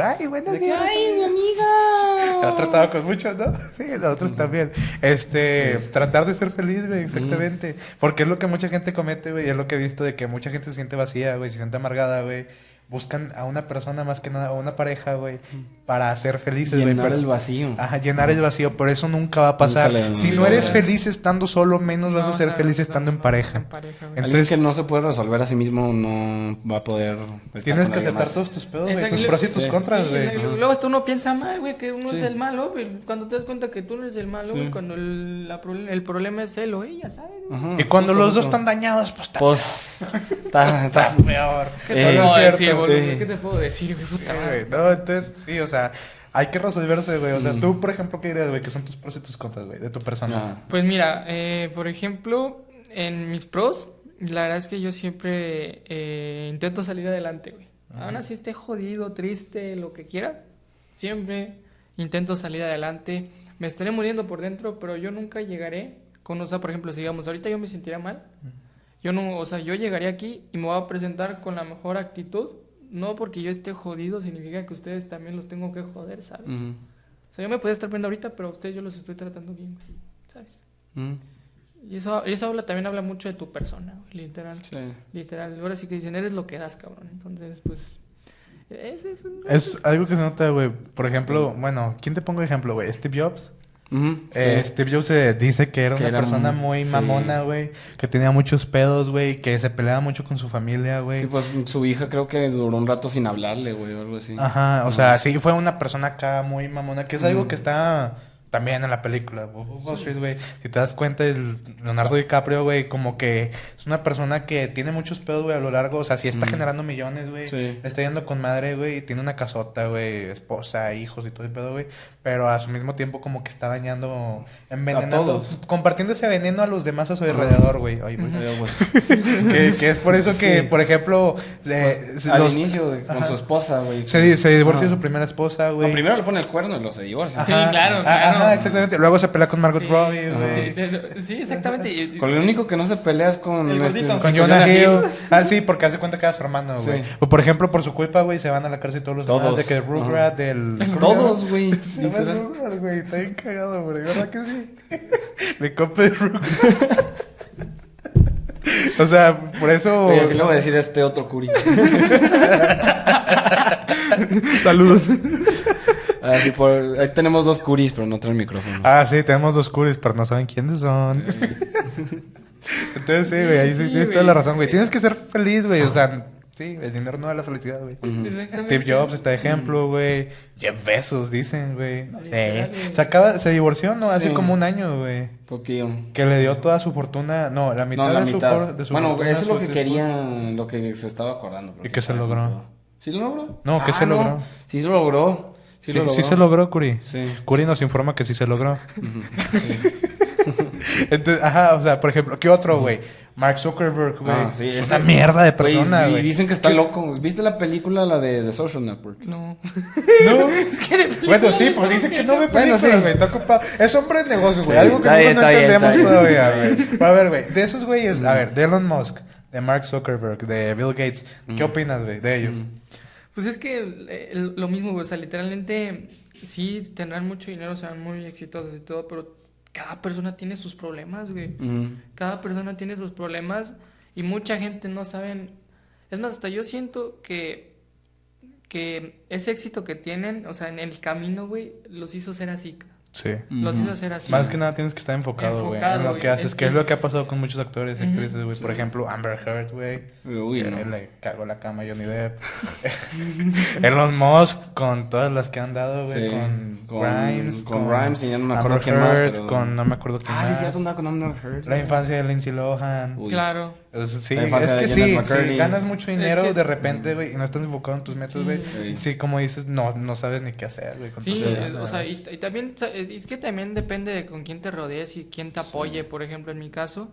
Ay, que, vibras. ¡Ay, mi amiga! Has tratado con muchos, ¿no? Sí, nosotros también. Este, tratar de ser feliz, güey, exactamente. Porque es lo que mucha gente comete, güey. Es lo que he visto de que mucha gente se siente vacía, güey, se siente amargada, güey. Buscan a una persona más que nada, a una pareja, güey, para ser felices. Llenar pero- el vacío. Ajá, llenar el vacío, por eso nunca va a pasar. Le- si no eres feliz estando solo, menos vas a ser o sea, feliz no, estando en pareja. en pareja, güey. Alguien Entonces- que no se puede resolver a sí mismo no va a poder. estar Tienes con que aceptar más. todos tus pedos, güey, tus pros y luego- tus Sí. contras, güey. luego- hasta uno piensa mal, güey, que uno Sí. es el malo. Cuando te das cuenta que tú no eres el malo, Sí. güey, cuando el, la el problema es él o ella, ¿sabes? Ajá, Y cuando justo, los dos están dañados, pues está Pues. Está, está- peor. ¿Qué te no puedo es decir, cierto, boludo? eh. ¿Qué te puedo decir, güey? Puta madre. No, entonces, sí, o sea, hay que resolverse, güey. O sea, tú, por ejemplo, ¿qué dirías, güey? Que son tus pros y tus contras, güey, de tu persona. Ajá. Pues mira, eh, por ejemplo, en mis pros, la verdad es que yo siempre eh, intento salir adelante, güey. Aún así esté jodido, triste, lo que quiera, siempre intento salir adelante. Me estaré muriendo por dentro, pero yo nunca llegaré con, o sea, por ejemplo, si digamos, ahorita yo me sentiría mal, yo no, o sea, yo llegaré aquí y me voy a presentar con la mejor actitud. No porque yo esté jodido significa que ustedes también los tengo que joder, ¿sabes? O sea, yo me podía estar viendo ahorita, pero a ustedes yo los estoy tratando bien, ¿sabes? Y eso, eso habla, también habla mucho de tu persona, literal. Sí. Literal. Ahora sí que dicen, eres lo que das, cabrón. Entonces, pues. Ese es un. Es algo que se nota, güey. Por ejemplo, bueno, ¿quién te pongo de ejemplo, güey? Steve Jobs. Ujú, Eh, sí. Steve Jobs se dice que era Que una era persona muy mamona, güey. Que tenía muchos pedos, güey. Que se peleaba mucho con su familia, güey. Sí, pues su hija creo que duró un rato sin hablarle, güey, o algo así. Ajá, o sea, sí, fue una persona acá muy mamona, que es algo que está también en la película, Wall Street, güey. Si te das cuenta, el Leonardo DiCaprio, güey, como que es una persona que tiene muchos pedos, güey, a lo largo, o sea, sí está Ujú. generando millones, güey. Sí. Le está yendo con madre, güey, y tiene una casota, güey, esposa, hijos y todo el pedo, güey. Pero a su mismo tiempo como que está dañando, envenenando, todos. compartiendo ese veneno a los demás a su alrededor, güey. Ay, güey. Que, que es por eso que, Sí. por ejemplo, eh, pues, los- al inicio de- con Ajá. su esposa, güey. se, se divorció de su primera esposa, No, güey. primero le pone el cuerno y luego se divorcia. Sí, claro, Ah, claro. Ajá, exactamente. Luego se pelea con Margot Sí, Robbie, Ajá. güey. sí, de- de- sí, exactamente. Con el único que no se pelea es con... El este. Con Jonah Hill. Ah, sí, porque hace cuenta que era su hermano, Sí. güey. O por ejemplo, por su culpa, güey, se van a la cárcel todos los Todos. demás. De que Rugrat, Ajá. del... Todos, güey. Se llama. Rugrat, güey. Está bien cagado, güey. ¿Verdad que sí? Me copé de Rugrat. o sea, por eso... Oye, así le voy a decir a este otro curi. Saludos. Así por... Ahí tenemos dos curis, pero no traen micrófono. Ah, sí, tenemos dos curis, pero no saben quiénes son. Entonces, sí, güey, ahí sí, Sí, tienes toda la razón, güey. Tienes que ser feliz, güey. O sea, sí, el dinero no da la felicidad, güey. Steve Jobs está de ejemplo, güey. Jeff Bezos, dicen, güey. No sé. Se acaba, se divorció, ¿no? Hace Sí. como un año, güey. Poquillo. Que le dio toda su fortuna. No, la mitad No, la de, mitad. Su, de su bueno, fortuna eso es lo a que su querían, lo que se estaba acordando. ¿Y qué se logró? ¿Sí lo logró? No, ¿qué Ah, se logró? Sí se logró. Sí, Sí, lo logró. sí se logró, Curi. Sí. Curi nos informa que sí se logró. Entonces, ajá, o sea, por ejemplo, ¿qué otro, güey? Mark Zuckerberg, güey. Ah, sí, es ese- una mierda de Güey, persona, y güey. dicen que está loco. ¿Viste la película, la de The Social Network? No. No. es que de Bueno, sí, pues dice que no ve Bueno, películas, sí. güey. Está ocupado. Es hombre de negocio, güey. Sí, Algo que nosotros no entendemos bien. todavía, güey. Pero a ver, güey. De esos güeyes, a ver, de Elon Musk, de Mark Zuckerberg, de Bill Gates. ¿Qué opinas, güey, de ellos? Pues es que eh, lo mismo, güey, o sea, literalmente sí tendrán mucho dinero, serán muy exitosos y todo, pero cada persona tiene sus problemas, güey. Cada persona tiene sus problemas y mucha gente no saben. Es más, hasta yo siento que que ese éxito que tienen, o sea, en el camino, güey, los hizo ser así. Sí. Los Ujú. hizo ser así. Más que nada tienes que estar enfocado, güey, en lo güey. que haces, Es que es lo que ha pasado con muchos actores y actrices, güey. Por Sí. ejemplo, Amber Heard, güey. Uy, no. Le cagó la cama a Johnny Depp. Elon Musk, con todas las que han dado, güey. Sí. Con, Con- Grimes. con Grimes y ya no me acuerdo Amber quién más, Heard, pero- Con no me acuerdo quién Ah, sí, más. cierto, andaba con Amber Heard. La infancia de Lindsay Lohan. Uy. Claro. Sea, sí, es que sí, McCurdy. ganas mucho dinero que- de repente, güey, y no estás enfocado en tus metas, güey. Sí. Sí, como dices, no, no sabes ni qué hacer, güey. Sí, o sea, y, y también, es, es que también depende de con quién te rodees y quién te apoye, por ejemplo, en mi caso,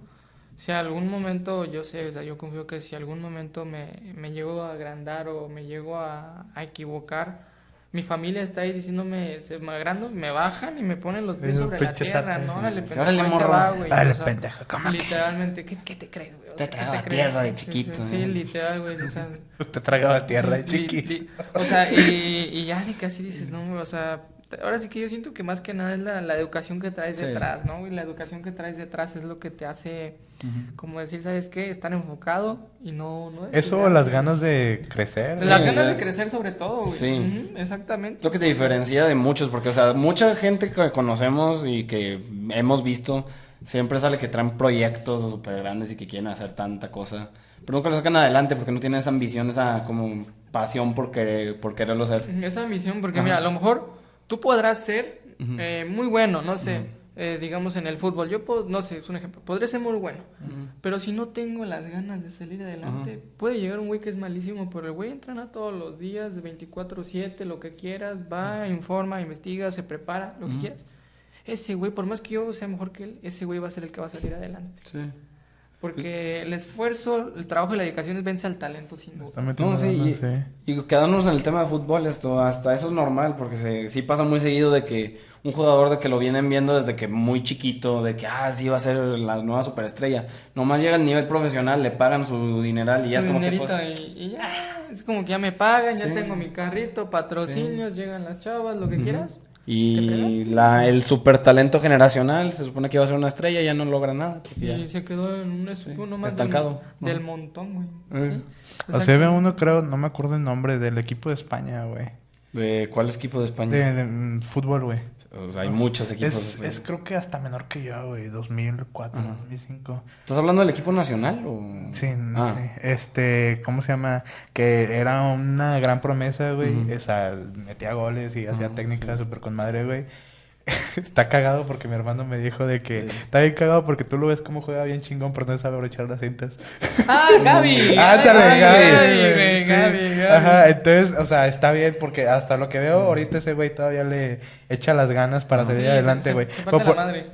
si algún momento, yo sé, o sea, yo confío que si algún momento me, me llego a agrandar o me llego a, a equivocar, mi familia está ahí diciéndome, se me agrando, me bajan y me ponen los pies sobre la tierra, ¿no? Órale, pendejo, güey. Órale, O sea, pendejo, ¿cómo? Literalmente, ¿qué, qué te crees, güey? Te sea, ¿qué tragaba tierra de Sí, sí, chiquito, Sí, literal, güey, o sea... Te tragaba tierra de chiquito. li- o sea, y, y ya de casi dices, no, o sea, ahora sí que yo siento que más que nada es la, la educación que traes Sí. detrás, ¿no? Y la educación que traes detrás es lo que te hace, como decir, ¿sabes qué? Estar enfocado y no... no Eso las ganas de crecer. Las Sí, ganas de crecer sobre todo, güey. Sí. Exactamente. Lo que te diferencia de muchos, porque, o sea, mucha gente que conocemos y que hemos visto, siempre sale que traen proyectos súper grandes y que quieren hacer tanta cosa, pero nunca lo sacan adelante porque no tienen esa ambición, esa como pasión por, querer, por quererlo hacer. Esa misión, porque Ajá. mira, a lo mejor tú podrás ser eh, muy bueno, no sé, eh, digamos en el fútbol. Yo, puedo, no sé, es un ejemplo, podré ser muy bueno, pero si no tengo las ganas de salir adelante, puede llegar un güey que es malísimo, pero el güey entrena todos los días, de 24-7, lo que quieras, va, informa, investiga, se prepara, lo que quieras. Ese güey, por más que yo sea mejor que él, ese güey va a ser el que va a salir adelante. Sí. Porque el esfuerzo, el trabajo y la dedicación vence al talento sin duda. No, sí, ganas, y, sí. y quedándonos en el tema de fútbol, esto, hasta eso es normal, porque se, sí pasa muy seguido de que un jugador de que lo vienen viendo desde que muy chiquito, de que, ah, sí va a ser la nueva superestrella, nomás llega al nivel profesional, le pagan su dineral y ya es Su como que... pues, y, y ya, es como que ya me pagan, ya Sí. tengo mi carrito, patrocinios, llegan las chavas, lo que quieras. ¿Te Y la, el super talento generacional se supone que iba a ser una estrella, ya no logra nada. ya- Y se quedó en un es- Sí, uno más del, estancado. del montón, güey. Eh. Sí, O sea, ve uno, creo, no me acuerdo el nombre, del equipo de España, güey. ¿De cuál equipo de España? De, de, mm, fútbol, güey. O sea, hay muchos equipos. Es, es creo que hasta menor que yo, güey. 2004, Ajá. 2005. ¿Estás hablando del equipo nacional o...? Sí, no Ah. sé. Este, ¿cómo se llama? Que era una gran promesa, güey. O sea, metía goles y hacía Ah, técnicas sí. súper con madre, güey. Está cagado porque mi hermano me dijo de que Sí. está bien cagado porque tú lo ves como juega bien chingón, pero no sabe abrochar las cintas. ¡Ah, Gaby! Ándale, Gaby. Gaby, güey, güey, sí. Gaby, Gaby. Ajá, entonces, o sea, está bien porque hasta lo que veo ahorita ese güey todavía le echa las ganas para Ah, salir sí, adelante, güey.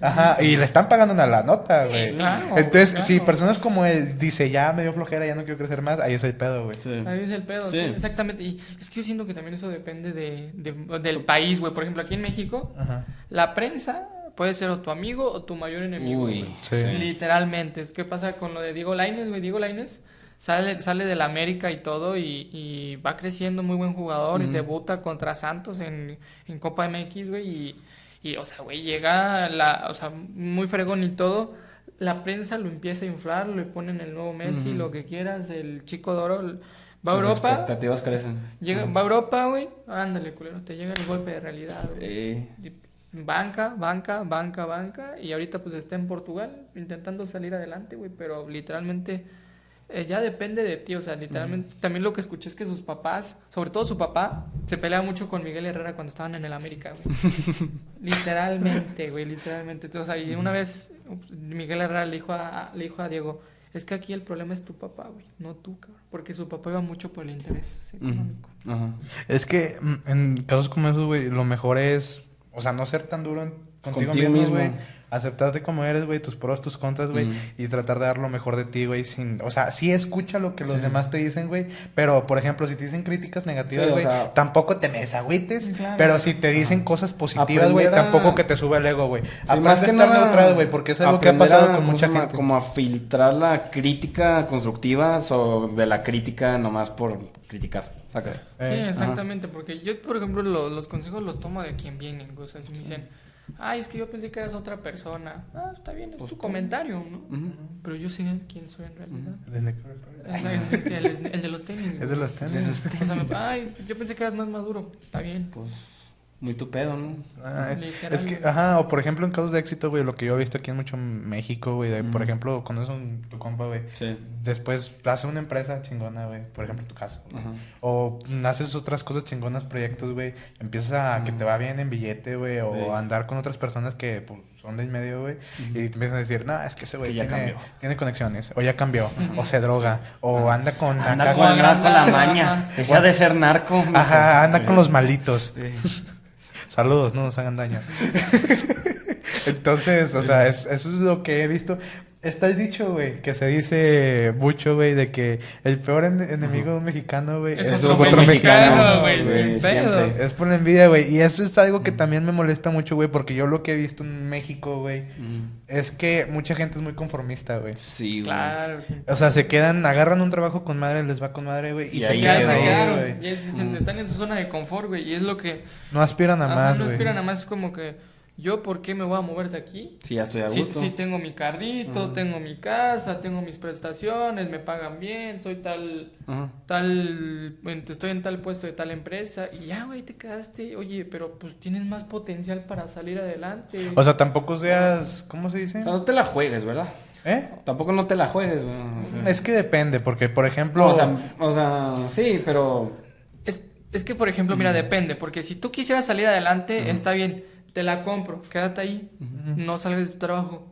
Ajá, y le están pagando una la nota, güey. Sí, claro, Entonces, claro. si personas como él dice, ya me dio flojera, ya no quiero crecer más, ahí es el pedo, güey. Sí. Ahí es el pedo, sí. Sí. exactamente. Y es que yo siento que también eso depende de, de- del país, güey. Por ejemplo, aquí en México, Ajá. La prensa puede ser o tu amigo o tu mayor enemigo. Uy. Sí. Literalmente. Es que pasa con lo de Diego Lainez, güey. Diego Lainez sale, sale de la América y todo y, y va creciendo muy buen jugador y debuta contra Santos en, en Copa MX, güey. Y, y, o sea, güey, llega la, o sea, muy fregón y todo. La prensa lo empieza a inflar, le ponen el nuevo Messi, lo que quieras, el chico de oro. Va a Las Europa, expectativas crecen. llega, va a Europa, güey. Ándale, culero, te llega el golpe de realidad, güey. Eh, Banca, banca, banca, banca. Y ahorita pues está en Portugal intentando salir adelante, güey. Pero literalmente eh, ya depende de ti. O sea, literalmente también lo que escuché es que sus papás, sobre todo su papá, se pelea mucho con Miguel Herrera cuando estaban en el América, güey. literalmente, güey, literalmente. O sea, y una vez Miguel Herrera le dijo a, le dijo a Diego, es que aquí el problema es tu papá, güey, no tú, cabrón. Porque su papá iba mucho por el interés económico. ajá. Es que mm, en casos como esos, güey, lo mejor es, o sea, no ser tan duro en- contigo, Contigo mismo, mismo. güey. Aceptarte como eres, güey, tus pros, tus contras, güey, Mm. y tratar de dar lo mejor de ti, güey, sin, o sea, sí escucha lo que los Sí. demás te dicen, güey, pero por ejemplo, si te dicen críticas negativas, Sí, o güey, sea- tampoco te desagüites, Claro. pero si te dicen cosas positivas, güey, a- tampoco que te sube el ego, güey. Sí, Aprende a estar neutral, güey, porque es algo que ha pasado a, con ¿cómo mucha gente. Como a filtrar la crítica constructiva o de la crítica nomás por criticar. Sacas. Sí, Eh, exactamente, porque yo, por ejemplo, lo- los consejos los tomo de quien vienen. O sea, si me dicen, ay, es que yo pensé que eras otra persona. Ah, está bien, es Pues tu tú. comentario, ¿no? Pero yo sé quién soy en realidad. ajá. Es el, el- el de los tenis. Es de los tenis. O sea, me- ay, yo pensé que eras más maduro. Está bien. Pues, muy tu pedo, ¿no? Ah, es que, ajá, o por ejemplo en casos de éxito, güey, lo que yo he visto aquí en mucho México, güey, de, por Mm. ejemplo, conoces un, tu compa, güey, Sí. después hace una empresa chingona, güey, por ejemplo, tu caso. güey. O haces otras cosas chingonas, proyectos, güey, empiezas a que te va bien en billete, güey, o Sí. andar con otras personas que, pues, son de en medio, güey, y te empiezan a decir, no, es que ese güey tiene, tiene conexiones, o ya cambió, o se droga, o anda con... Anda acá con, la maña. Ese ha de ser narco. Ajá, anda con los malitos. Saludos, no nos hagan daño. Entonces, o sea, es- eso es lo que he visto. Está el dicho, güey, que se dice mucho, güey, de que el peor en- enemigo mexicano, güey, Es es, otro otro mexicano, mexicano. güey. Es por la envidia, güey. Y eso es algo que también me molesta mucho, güey, porque yo lo que he visto en México, güey, es que mucha gente es muy conformista, güey. Sí, güey. Claro, sí. O sea, se quedan, agarran un trabajo con madre, les va con madre, güey, y, Y se ahí quedan ahí, quedaron. güey. Están en su zona de confort, güey. Y es lo que. No aspiran a Ajá, más, no güey. aspiran a más. Es como que. ¿Yo por qué me voy a mover de aquí? Sí, ya estoy a gusto. sí, tengo mi carrito, tengo mi casa, tengo mis prestaciones, me pagan bien, soy tal, Ajá. tal, estoy en tal puesto de tal empresa y ya, güey, te quedaste, oye, pero pues tienes más potencial para salir adelante. O sea, tampoco seas, ¿cómo se dice? O sea, no te la juegues, ¿verdad? ¿Eh? Tampoco no te la juegues, güey. O sea, Es que depende, porque por ejemplo, o, sea, o sea, sí, pero... es, es que, por ejemplo, mira, depende, porque si tú quisieras salir adelante, está bien, te la compro, quédate ahí, no salgas de tu trabajo.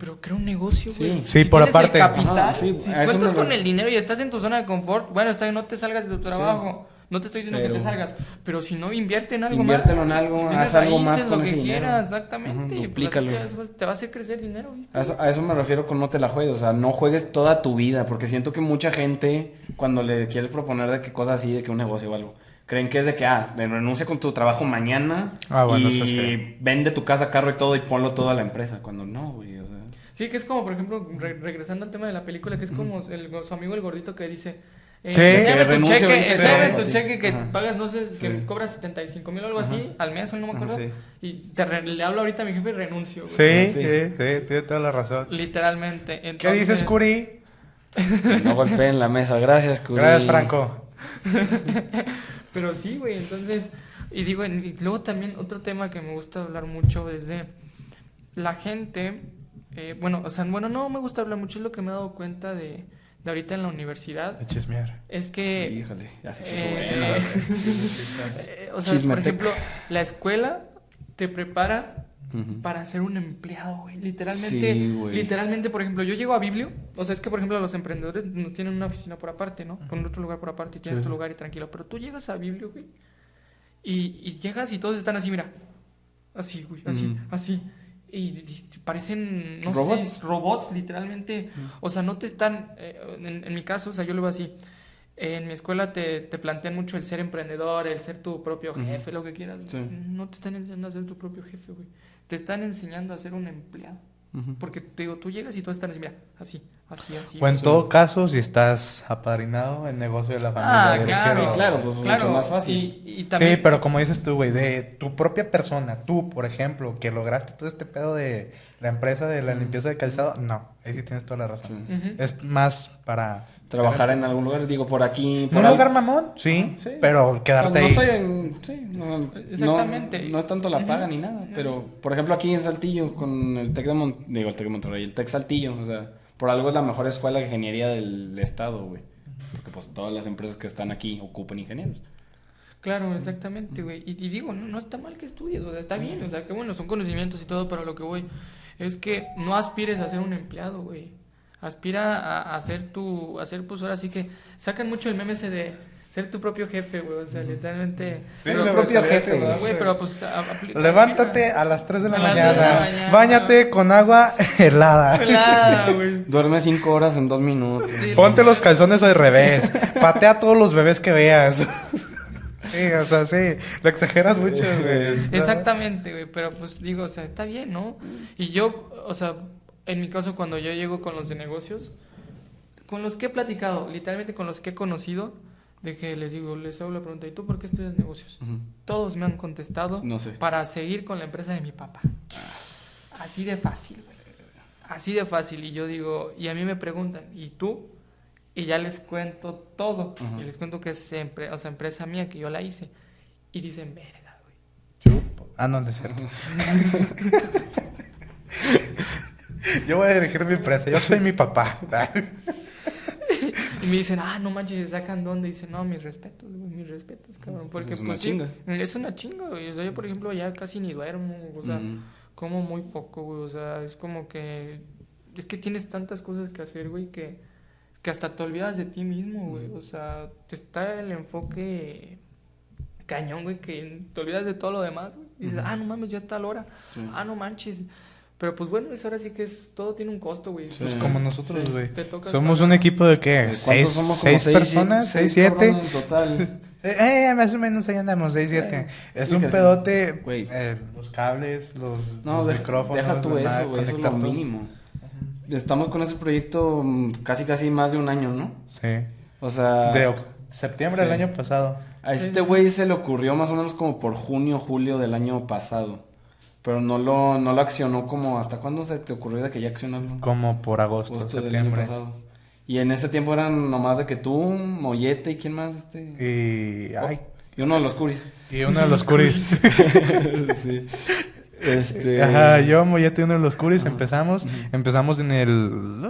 Pero crea un negocio, Sí. güey. Sí, Si por aparte. El capital, Ajá, sí, si cuentas con el dinero y estás en tu zona de confort, bueno, está bien, no te salgas de tu trabajo. No te estoy diciendo que Pero- te salgas, pero si no, invierte en algo Inviértelo más. en algo, haz algo más con lo que ese quieras, exactamente. Ujú, y pues duplícalo. te, va a hacer crecer dinero, ¿viste? A eso, a eso me refiero con no te la juegues, o sea, no juegues toda tu vida, porque siento que mucha gente, cuando le quieres proponer de que cosas así, de que un negocio o algo, creen que es de que, ah, de renuncia con tu trabajo mañana Ah, bueno, y eso sí. vende tu casa, carro y todo y ponlo todo a la empresa, cuando no, güey, o sea... Sí, que es como, por ejemplo, re- regresando al tema de la película, que es como el, su amigo el gordito que dice... Eh, Que tu cheque, sí. tu cheque que Ajá. pagas, no sé, que Sí. cobras 75 mil o algo así al mes, o no me Ajá, acuerdo. sí. Y te re- le hablo ahorita a mi jefe y renuncio. güey. sí, Sí. sí, sí, tiene toda la razón. Literalmente. ¿Qué dices, Curi? No golpeen la mesa, gracias, Curi. Gracias, Franco. Pero sí, güey, entonces, y digo, y luego también otro tema que me gusta hablar mucho es de la gente, eh, bueno, o sea, bueno, no me gusta hablar mucho, es lo que me he dado cuenta de, de ahorita en la universidad, Chismear. es que, Híjole, ya se puso Eh, eh, o sea, por ejemplo, la escuela te prepara Para ser un empleado, güey. Literalmente, Sí, güey. literalmente, por ejemplo, yo llego a Biblio, o sea, es que por ejemplo los emprendedores nos tienen una oficina por aparte, ¿no? Con otro lugar por aparte y tienes Sí. tu lugar y tranquilo, pero tú llegas a Biblio, güey, y, y llegas y todos están así, mira, así, güey, así, así. Y, y parecen, no Robots. sé, robots, literalmente. O sea, no te están, eh, en, en mi caso, o sea, yo lo veo así. En mi escuela te, te plantean mucho el ser emprendedor, el ser tu propio jefe, lo que quieras. Sí. No te están enseñando a ser tu propio jefe, güey. Te están enseñando a ser un empleado. Porque te digo, tú llegas y todos están así, mira, así, así, así. O en así. todo caso, si estás apadrinado en negocio de la familia. Ah, claro, quiero- claro, pues, mucho más fácil. Y, y también, Sí, pero como dices tú, güey, de tu propia persona, tú, por ejemplo, que lograste todo este pedo de la empresa de la limpieza de calzado, no, ahí sí tienes toda la razón. Sí. Es más para... Trabajar en algún lugar, digo, por aquí. ¿En Por un al- lugar mamón? Sí, Sí. pero quedarte no ahí. estoy en. Sí, no, no- Exactamente. No, es tanto la paga ni nada. Pero, por ejemplo, aquí en Saltillo, con el Tec de Mon- digo, el Tec de Monterrey, el Tec Saltillo, o sea, por algo es la mejor escuela de ingeniería del estado, güey. Porque, pues, todas las empresas que están aquí ocupan ingenieros. Claro, exactamente, güey. Y, digo, no, no está mal que estudies, o sea, está bien, o sea, que bueno, son conocimientos y todo, pero lo que voy es que no aspires a ser un empleado, güey. Aspira a, ser tu, a ser pues ahora sí que sacan mucho el meme de ser tu propio jefe, güey, o sea, literalmente Sí, ser tu propio jefe, güey, pero pues Levántate a las 3 de la A las 3 de la mañana, mañana. báñate con agua helada. Claro, güey. Duerme cinco horas en dos minutos. Sí, Ponte los calzones al revés. Patea a todos los bebés que veas. Sí, o sea, sí. Lo exageras mucho, güey. Exactamente, güey, pero pues digo, o sea, está bien, ¿no? Y yo, o sea, en mi caso cuando yo llego con los de negocios, con los que he platicado, literalmente con los que he conocido, de que les digo, les hago la pregunta, ¿y tú por qué estudias negocios? Todos me han contestado No sé. para seguir con la empresa de mi papá. Así de fácil, güey. Así de fácil. Y yo digo, y a mí me preguntan, ¿y tú? Y ya les cuento todo. Y les cuento que es empre- o sea, empresa mía, que yo la hice. Y dicen, verga, güey. Ah, no, no es cierto. yo voy a dirigir mi empresa. Yo soy mi papá. Me dicen, ah, no manches, ¿sacan dónde? Y dicen, no, mis respetos, güey, mis respetos, cabrón. Porque, es una pues, sí, chinga. es una chinga, güey. O sea, yo, por ejemplo, ya casi ni duermo, o sea, como muy poco, güey. O sea, es como que... Es que tienes tantas cosas que hacer, güey, que, que hasta te olvidas de ti mismo, güey. O sea, te está el enfoque cañón, güey, que te olvidas de todo lo demás, güey. Y dices, ah, no mames, ya está la hora. Sí. Ah, no manches. Pero pues bueno, eso ahora sí que es... Todo tiene un costo, güey. Sí. Pues como nosotros, Sí, güey. te toca Somos un equipo de qué? ¿Cuántos ¿Seis, somos? Como seis seis, personas? siete- ¿Seis, siete? en total. Eh, eh, más o menos ahí andamos, 6, 7. Es sí un sí. pedote. Güey. eh, los cables, los, No, los deja, micrófonos. deja tú eso, güey. Eso es lo mínimo. Estamos con ese proyecto mm, casi, casi más de un año, ¿no? Sí. O sea, De septiembre del sí. año pasado. a este güey se le ocurrió más o menos como por junio, julio del año pasado. Pero no lo, no lo accionó como... ¿Hasta cuándo se te ocurrió de que ya accionarlo? Como por agosto, Agosto del año pasado. Y en ese tiempo eran nomás de que tú, Mollete y quién más, este... Y, ay, Y uno de los curis. y uno de los curis. sí. Este... Ajá, yo, Mollete, uno de los curis, Ajá. empezamos. Empezamos en el.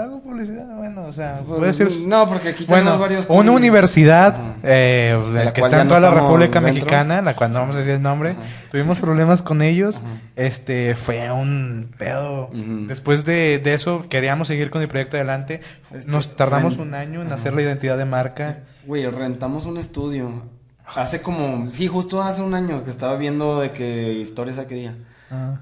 Lago publicidad, bueno, o sea, puede Pues, ser. No, porque aquí tenemos Bueno, varios una universidad eh, la que está en no toda la República dentro. Mexicana, la cual no vamos a decir el nombre. Ajá. Tuvimos problemas con ellos. Ajá. Este, fue un pedo. Después de, de eso, queríamos seguir con el proyecto adelante. Este, Nos tardamos un año en hacer la identidad de marca. Güey, rentamos un estudio. Hace como, sí, justo hace un año que estaba viendo de que historias aquel día.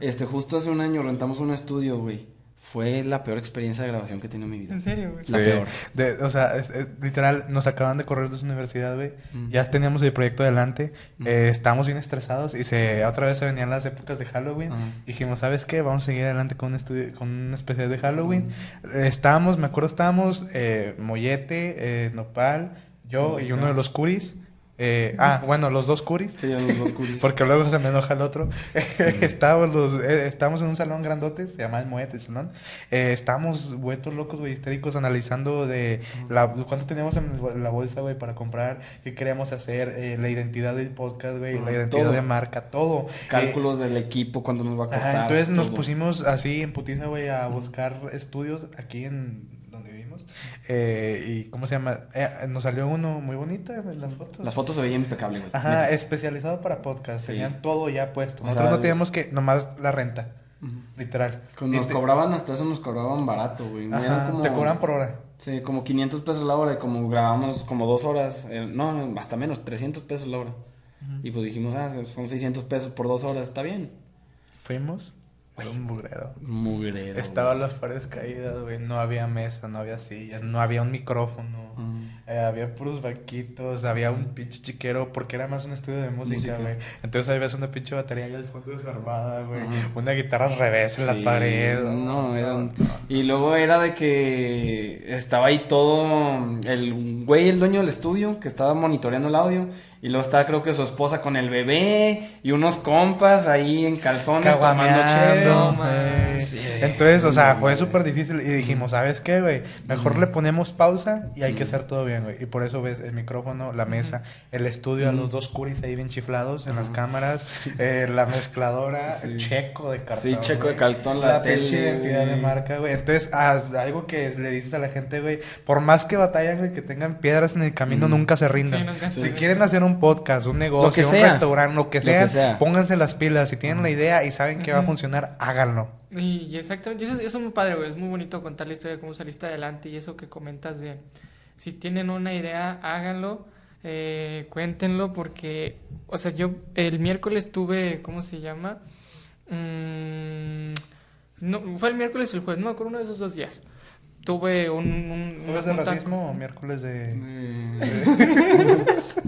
Este, justo hace un año rentamos un estudio, güey. Fue la peor experiencia de grabación que he tenido en mi vida. ¿En serio, güey? La Sí. peor. De- o sea, es- es- literal, nos acaban de correr de su universidad, güey. Mm. Ya teníamos el proyecto adelante. Mm. Eh, estábamos bien estresados y se otra vez se venían las épocas de Halloween. Dijimos, ¿sabes qué? Vamos a seguir adelante con un estudio, con un especial de Halloween. Mm. Eh, estábamos, me acuerdo, estábamos eh, Mollete, eh, Nopal, yo y uno de los curis. Eh, ah, bueno, los dos curis. Sí, los dos curis. Porque luego se me enoja el otro. estábamos, los, eh, estábamos en un salón grandote, se llama el Moete Salón. Eh, estábamos vueltos locos, güey, histéricos, analizando de la, cuánto teníamos en la bolsa, güey, para comprar, qué queríamos hacer, eh, la identidad del podcast, güey, la identidad todo. de marca, todo. Cálculos del equipo, cuánto nos va a Eh, costar. entonces nos pusimos así en putiza, güey, a buscar estudios aquí en. Eh, y, ¿cómo se llama? Eh, nos salió uno muy bonito en las fotos. Las fotos se veían impecables, güey. Ajá, especializado para podcast. Sí. Tenían todo ya puesto. O Nosotros sea, no teníamos que, nomás la renta, literal. Y Nos te- cobraban, hasta eso nos cobraban barato, güey. Ajá, Eran como- te cobran por hora. Sí, como 500 pesos la hora y como grabamos como dos horas, eh, no, hasta menos, 300 pesos la hora. Y pues dijimos, ah, son 600 pesos por dos horas, está bien. Fuimos. Fue un mugrero. Mugrero. Estaban las paredes caídas, güey. No había mesa, no había sillas, no había un micrófono. Mm. Eh, había puros banquitos, había un pinche chiquero, porque era más un estudio de música, güey. Entonces ahí ves una pinche batería ahí al fondo desarmada, güey. Una guitarra al revés en la pared. No, era un- Y luego era de que estaba ahí todo el güey, el dueño del estudio, que estaba monitoreando el audio. Y luego estaba creo que su esposa con el bebé y unos compas ahí en calzones tomando chévere. Sí. Entonces, o sea, fue súper difícil. Y dijimos, ¿sabes qué, güey? Mejor le ponemos pausa y hay que hacer todo bien, güey. Y por eso ves el micrófono, la mesa, el estudio, a los dos curis ahí bien chiflados en las cámaras, eh, la mezcladora, Sí. el checo de cartón. Sí, checo de cartón, la la tele, identidad de marca, güey. Entonces, ah, algo que le dices a la gente, güey, por más que batallan, güey, que tengan piedras en el camino, nunca se rindan. Sí, nunca se si quieren hacer un podcast, un negocio, un restaurante, lo que Lo sea, que sea. pónganse las pilas. Si tienen la idea y saben que va a funcionar, háganlo. Y, y exactamente, y eso, eso es muy padre, güey. Es muy bonito contar la historia de cómo saliste adelante y eso que comentas de si tienen una idea, háganlo, eh, cuéntenlo, porque, o sea, yo el miércoles tuve, ¿cómo se llama? Mm, no, fue el miércoles o el jueves, no me acuerdo, uno de esos dos días. Tuve un. un ¿Jueves de racismo o miércoles de. Mm.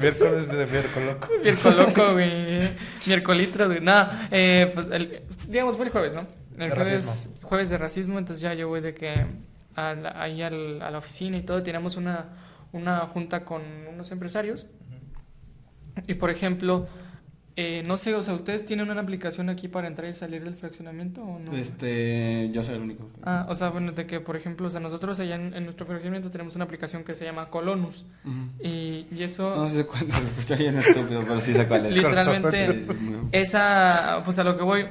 miércoles de miércoles loco? Miércoles loco, güey. Miércolitro, güey. Nada, eh, pues, el- digamos, fue el jueves, ¿no? El De jueves, racismo. jueves de racismo, entonces ya yo voy de que a la- ahí a la oficina y todo, teníamos una, una junta con unos empresarios. Y por ejemplo, Eh, no sé, o sea, ¿ustedes tienen una aplicación aquí para entrar y salir del fraccionamiento o no? Este, yo soy el único. Ah, o sea, bueno, de que, por ejemplo, o sea, nosotros allá en, en nuestro fraccionamiento tenemos una aplicación que se llama Colonus. Y, y eso, No sé cuánto se escucha bien estúpido, pero sí sé cuál es. literalmente, esa, pues a lo que voy,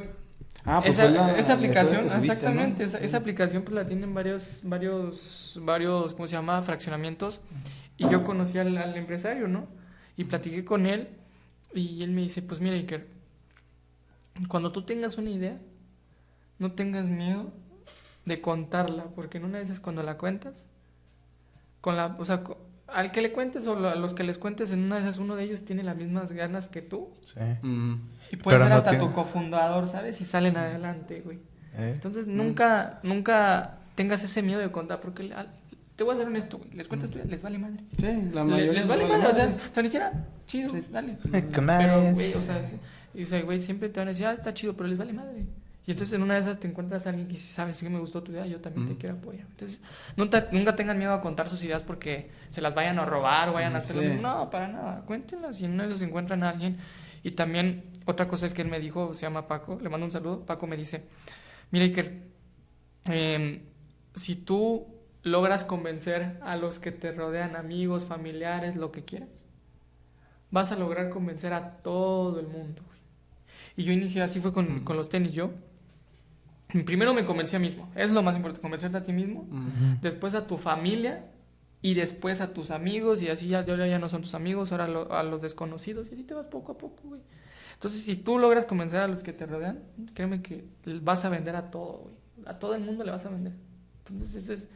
Ah, pues esa, fue la- esa la aplicación, subiste, exactamente, ¿no? esa, esa aplicación pues la tienen varios, varios, varios, ¿cómo se llama? Fraccionamientos. Y yo conocí al, al empresario, ¿no? Y platiqué con él y él me dice, pues mira, Iker, cuando tú tengas una idea, no tengas miedo de contarla, porque en una de esas cuando la cuentas, con la, o sea, al que le cuentes o a los que les cuentes, en una de esas uno de ellos tiene las mismas ganas que tú Sí. Mm. y puede Pero ser no hasta tiene- tu cofundador, ¿sabes? Y salen adelante, güey. ¿Eh? Entonces nunca, nunca tengas ese miedo de contar, porque te voy a ser honesto, güey. Les cuentas tú, les vale madre. Sí, la mayoría. les vale madre, o sea, o sea, ni siquiera, chido, dale. Pero, güey, o sea, sí, y, o sea, güey, siempre te van a decir, ah, está chido, pero les vale madre. Y entonces en una de esas te encuentras a alguien que dice, sabes, sí que me gustó tu idea, yo también te Ujú. quiero apoyar. Entonces, nunca, nunca tengan miedo a contar sus ideas porque se las vayan a robar o vayan a hacerlo. sí. No, para nada, cuéntenlas y en una de esas encuentran a alguien. Y también, otra cosa es que él me dijo, se llama Paco, le mando un saludo, Paco me dice, mira Iker, em, si tú logras convencer a los que te rodean, amigos, familiares, lo que quieras, vas a lograr convencer a todo el mundo. Y yo inicié así fue con, con los tenis. Yo primero me convencí a mí mismo. Es lo más importante, convencerte a ti mismo. Mm. Después a tu familia y después a tus amigos. Y así ya, ya, ya no son tus amigos, ahora lo- a los desconocidos. Y así te vas poco a poco, güey. Entonces, si tú logras convencer a los que te rodean, créeme que vas a vender a todo, güey. A todo el mundo le vas a vender. Entonces, ese es...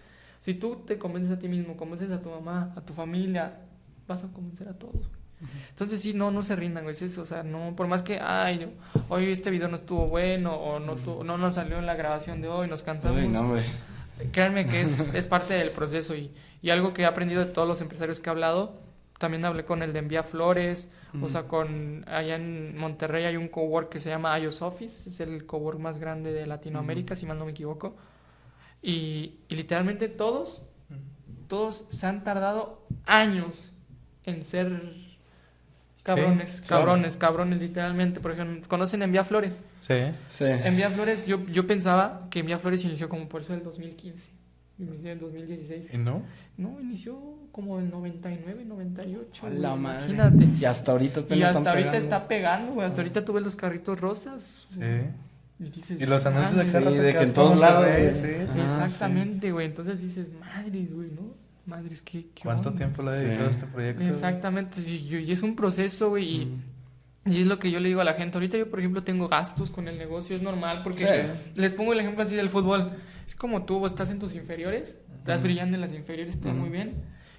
Si tú te convences a ti mismo, convences a tu mamá, a tu familia, vas a convencer a todos, güey. Entonces sí, no, no se rindan, güey. es eso, o sea, no, por más que, ay, no, hoy este video no estuvo bueno o no, tu- no nos salió en la grabación de hoy, nos cansamos. Uy, no, hombre. Créanme que es, es parte del proceso y, y algo que he aprendido de todos los empresarios que he hablado, también hablé con el de Envía Flores, o sea, con allá en Monterrey hay un cowork que se llama iOS Office, es el cowork más grande de Latinoamérica, si mal no me equivoco. Y, y literalmente todos, todos se han tardado años en ser cabrones, Sí, cabrones, cabrones, literalmente. Por ejemplo, ¿conocen Envía Flores? Sí. Sí. Envía Flores, yo, yo pensaba que Envía Flores inició como por eso del 2015. Inició en 2016. ¿Y no? No, inició como en 99, 98. A güey, la madre. Imagínate. Y hasta ahorita Y hasta están ahorita pegando. está pegando, güey. Hasta ahorita tuve los carritos rosas. Sí. Y, dices, Y los anuncios de que en todos lados. Sí, exactamente, güey. Entonces dices, madres, güey, ¿no? Madres, ¿qué, qué ¿Cuánto onda? tiempo le ha Sí. dedicado a este proyecto? Exactamente, y, y es un proceso, güey, y, Mm. y es lo que yo le digo a la gente. Ahorita yo, por ejemplo, tengo gastos con el negocio, es normal, porque Sí. les pongo el ejemplo así del fútbol. Es como tú estás en tus inferiores, estás brillando en las inferiores, te va Ujú. muy bien,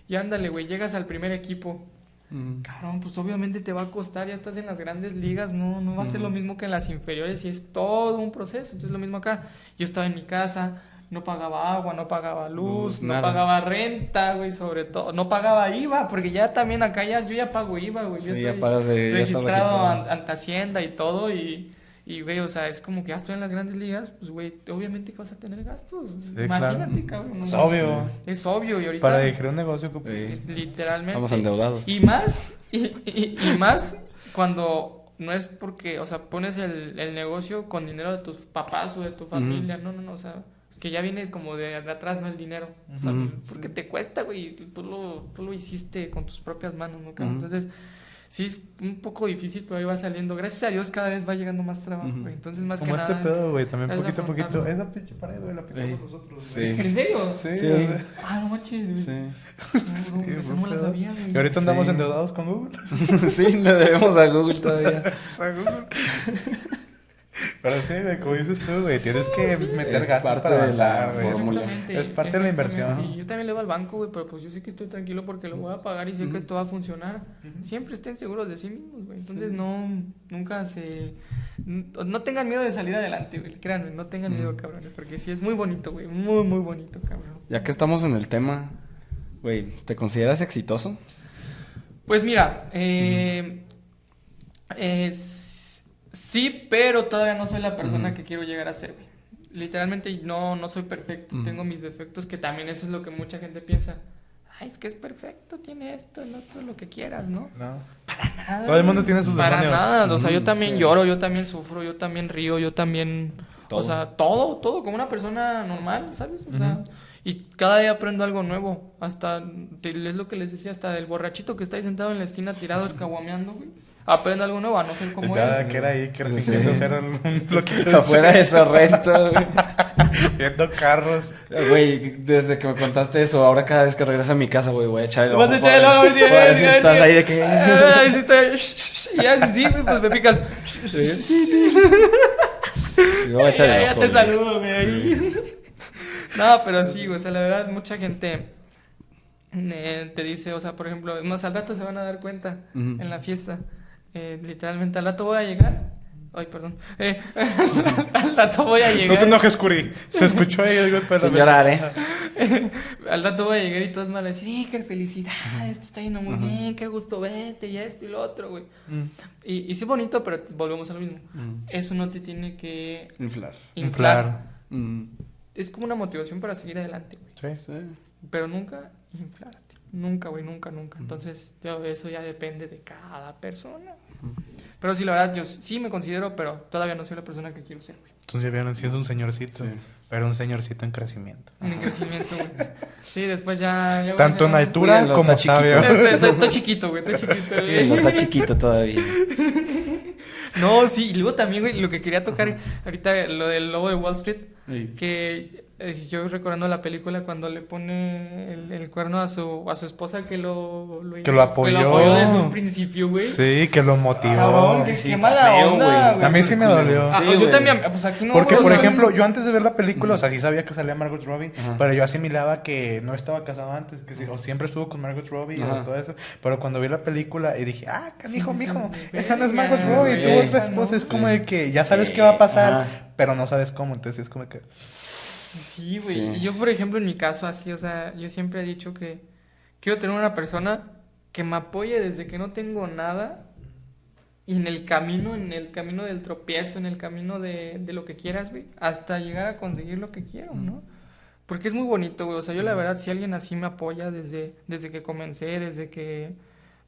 y ándale, güey, llegas al primer equipo. Mm. Cabrón, pues obviamente te va a costar, ya estás en las grandes ligas, no, no va a ser lo mismo que en las inferiores y es todo un proceso. Entonces lo mismo acá, yo estaba en mi casa, no pagaba agua, no pagaba luz, no pagaba renta, güey, sobre todo, no pagaba IVA, porque ya también acá ya, yo ya pago IVA, güey, yo Sí, ya estoy pagas de- ya estás registrado registrado. an- ante Hacienda y todo y... Y, güey, o sea, es como que ya estoy en las grandes ligas, pues, güey, obviamente que vas a tener gastos. Imagínate, claro. cabrón. Es no obvio. Es obvio, y ahorita... Para dirigir un negocio Sí. Literalmente. Estamos endeudados. Y más, y, y- y más cuando no es porque, o sea, pones el, el negocio con dinero de tus papás o de tu familia. No, no, no, o sea, que ya viene como de, de atrás, no el dinero. O sea, porque te cuesta, güey. Tú lo, tú lo hiciste con tus propias manos, ¿no? cabrón? Entonces, sí es un poco difícil, pero ahí va saliendo. Gracias a Dios cada vez va llegando más trabajo, Ujú. güey. Entonces, más Como que este nada. pedo, güey, también poquito a poquito. Esa pinche pared, güey, la pintamos nosotros. Sí. ¿En serio? Sí, Sí. Ah, no manches, güey. Sí. No, no, Sí, esa fue no la sabía, güey. Y ahorita andamos endeudados con Google. sí, le debemos a Google todavía. Sea, Google. Pero sí, güey, como dices tú, güey, tienes que meter parte para de la avanzar, güey. Es parte de la inversión. yo también le voy al banco, güey, pero pues yo sé que estoy tranquilo porque lo voy a pagar y sé que esto va a funcionar. Siempre estén seguros de sí mismos, güey. Entonces no, nunca se... No tengan miedo de salir adelante, güey. Créanme, no tengan miedo, cabrones, porque sí es muy bonito, güey. Muy, muy bonito, cabrón. Ya que estamos en el tema, güey, ¿te consideras exitoso? Pues mira, eh, es- sí, pero todavía no soy la persona que quiero llegar a ser, güey. Literalmente no, no soy perfecto, tengo mis defectos, que también eso es lo que mucha gente piensa. ay, es que es perfecto, tiene esto, el otro, lo que quieras, ¿no? No. Nada, Todo el mundo tiene sus Para demonios. nada, o sea, yo también sí. lloro, yo también sufro, yo también río, yo también... Todo. O sea, todo, todo, como una persona normal, ¿sabes? O sea, y cada día aprendo algo nuevo. Hasta, es lo que les decía, hasta el borrachito que está ahí sentado en la esquina tirado, escaguameando, güey. Aprendo algo nuevo a no como Nada, él. que era ahí, que Sí. fingiendo ser un loquito de Afuera de Sorrento, güey. viendo carros. Güey, desde que me contaste eso, ahora cada vez que regreso a mi casa, güey, voy a echar el Vas ojo. a echar el ojo, sí, sí, si sí, estás sí. ahí de que... Ay, sí estoy- Y ya, sí, sí, güey, pues me picas. Yo voy a echar Ya, el ya ojo. te güey. saludo, güey. ahí. No, pero sí, güey, o sea, la verdad, mucha gente eh, te dice, o sea, por ejemplo, más al rato se van a dar cuenta en la fiesta. Eh, literalmente, al rato voy a llegar. Ay, perdón. Eh, al rato voy a llegar. No te enojes, Curi. Se escuchó ahí de la Sin llorar, ¿eh? Al rato voy a llegar y todos me van a decir, ¡eh, qué felicidades! Te está yendo muy bien, qué gusto verte, y esto y lo otro, güey. Mm. Y, y sí, bonito, pero volvemos a lo mismo. Mm. Eso no te tiene que Inflar. inflar. Inflar. Mm. Es como una motivación para seguir adelante, güey. Sí. Sí. Pero nunca inflarte. Nunca, güey, nunca, nunca. Entonces, yo- eso ya depende de cada persona. Pero sí, la verdad, yo sí me considero, pero todavía no soy la persona que quiero ser, güey. Entonces ya vieron, sí es un señorcito. Sí. Pero un señorcito en crecimiento. En crecimiento, güey. Sí, después ya... ya voy a Tanto en altura Cuídalo, como está sabio. estoy chiquito, güey, estoy chiquito, está chiquito todavía. No, sí, y luego también, güey, lo que quería tocar ahorita, lo del lobo de Wall Street, Sí. que yo recordando la película cuando le pone el, el cuerno a su, a su esposa que lo, Que lo apoyó. desde un principio, güey. Sí, que lo motivó. Cabrón, que Sí, qué mala feo, onda, güey. A mí sí me dolió. Ah, Sí, yo güey. también, pues aquí no. Porque, o por ejemplo, yo antes de ver la película, o sea, sí sabía que salía Margot Robbie, pero yo asimilaba que no estaba casado antes, que sí- o siempre estuvo con Margot Robbie o Ajá. todo eso. Pero cuando vi la película y dije, ah, canijo, Sí, mijo, esa no es Margot Robbie, esa otra esposa. Es como de que ya sabes qué va a pasar, pero no sabes cómo. Entonces es como que. Sí, güey. Sí. Yo, por ejemplo, en mi caso, así, o sea, yo siempre he dicho que quiero tener una persona que me apoye desde que no tengo nada y en el camino, en el camino del tropiezo, en el camino de, de lo que quieras, güey, hasta llegar a conseguir lo que quiero, ¿no? Porque es muy bonito, güey. O sea, yo la verdad, si alguien así me apoya desde, desde que comencé, desde que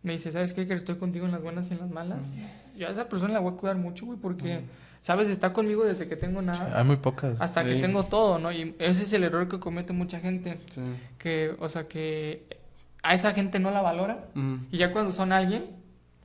me dice, ¿sabes qué? Que estoy contigo en las buenas y en las malas. Yo a esa persona la voy a cuidar mucho, güey, porque, ¿sabes? Está conmigo desde que tengo nada Hay muy pocas. hasta que tengo todo, ¿no? Y ese es el error que comete mucha gente, Sí. que, o sea, que a esa gente no la valora Mm. y ya cuando son alguien,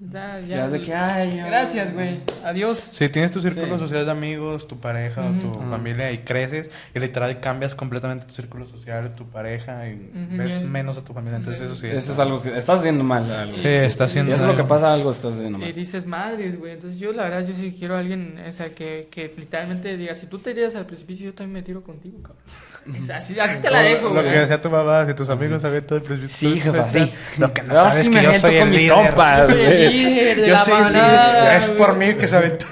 ya, ya, Ya es de que, ay, ya- gracias, güey, adiós. Si tienes tu círculo Sí. social de amigos, tu pareja Ujú. o tu Ajá. familia y creces y literal cambias completamente tu círculo social, tu pareja y Ujú, ves yes. menos a tu familia. Entonces eso sí. Eso es algo que estás haciendo mal. Algo. Sí, está haciendo Si eso es lo que pasa, algo estás haciendo Y mal. dices, madres, güey. Entonces yo, la verdad, yo sí quiero a alguien, o sea, que, que literalmente diga, si tú te tiras al precipicio, yo también me tiro contigo, cabrón. Así, así te la dejo, Lo que decía tu mamá, si tus amigos sabían todo el presbiterio. Sí, jefa, sí. Lo que no Yo sabes sí es que yo soy con el mis líder. compas. Yo soy el güey. líder de Yo la soy el líder. Es por mí que se aventó.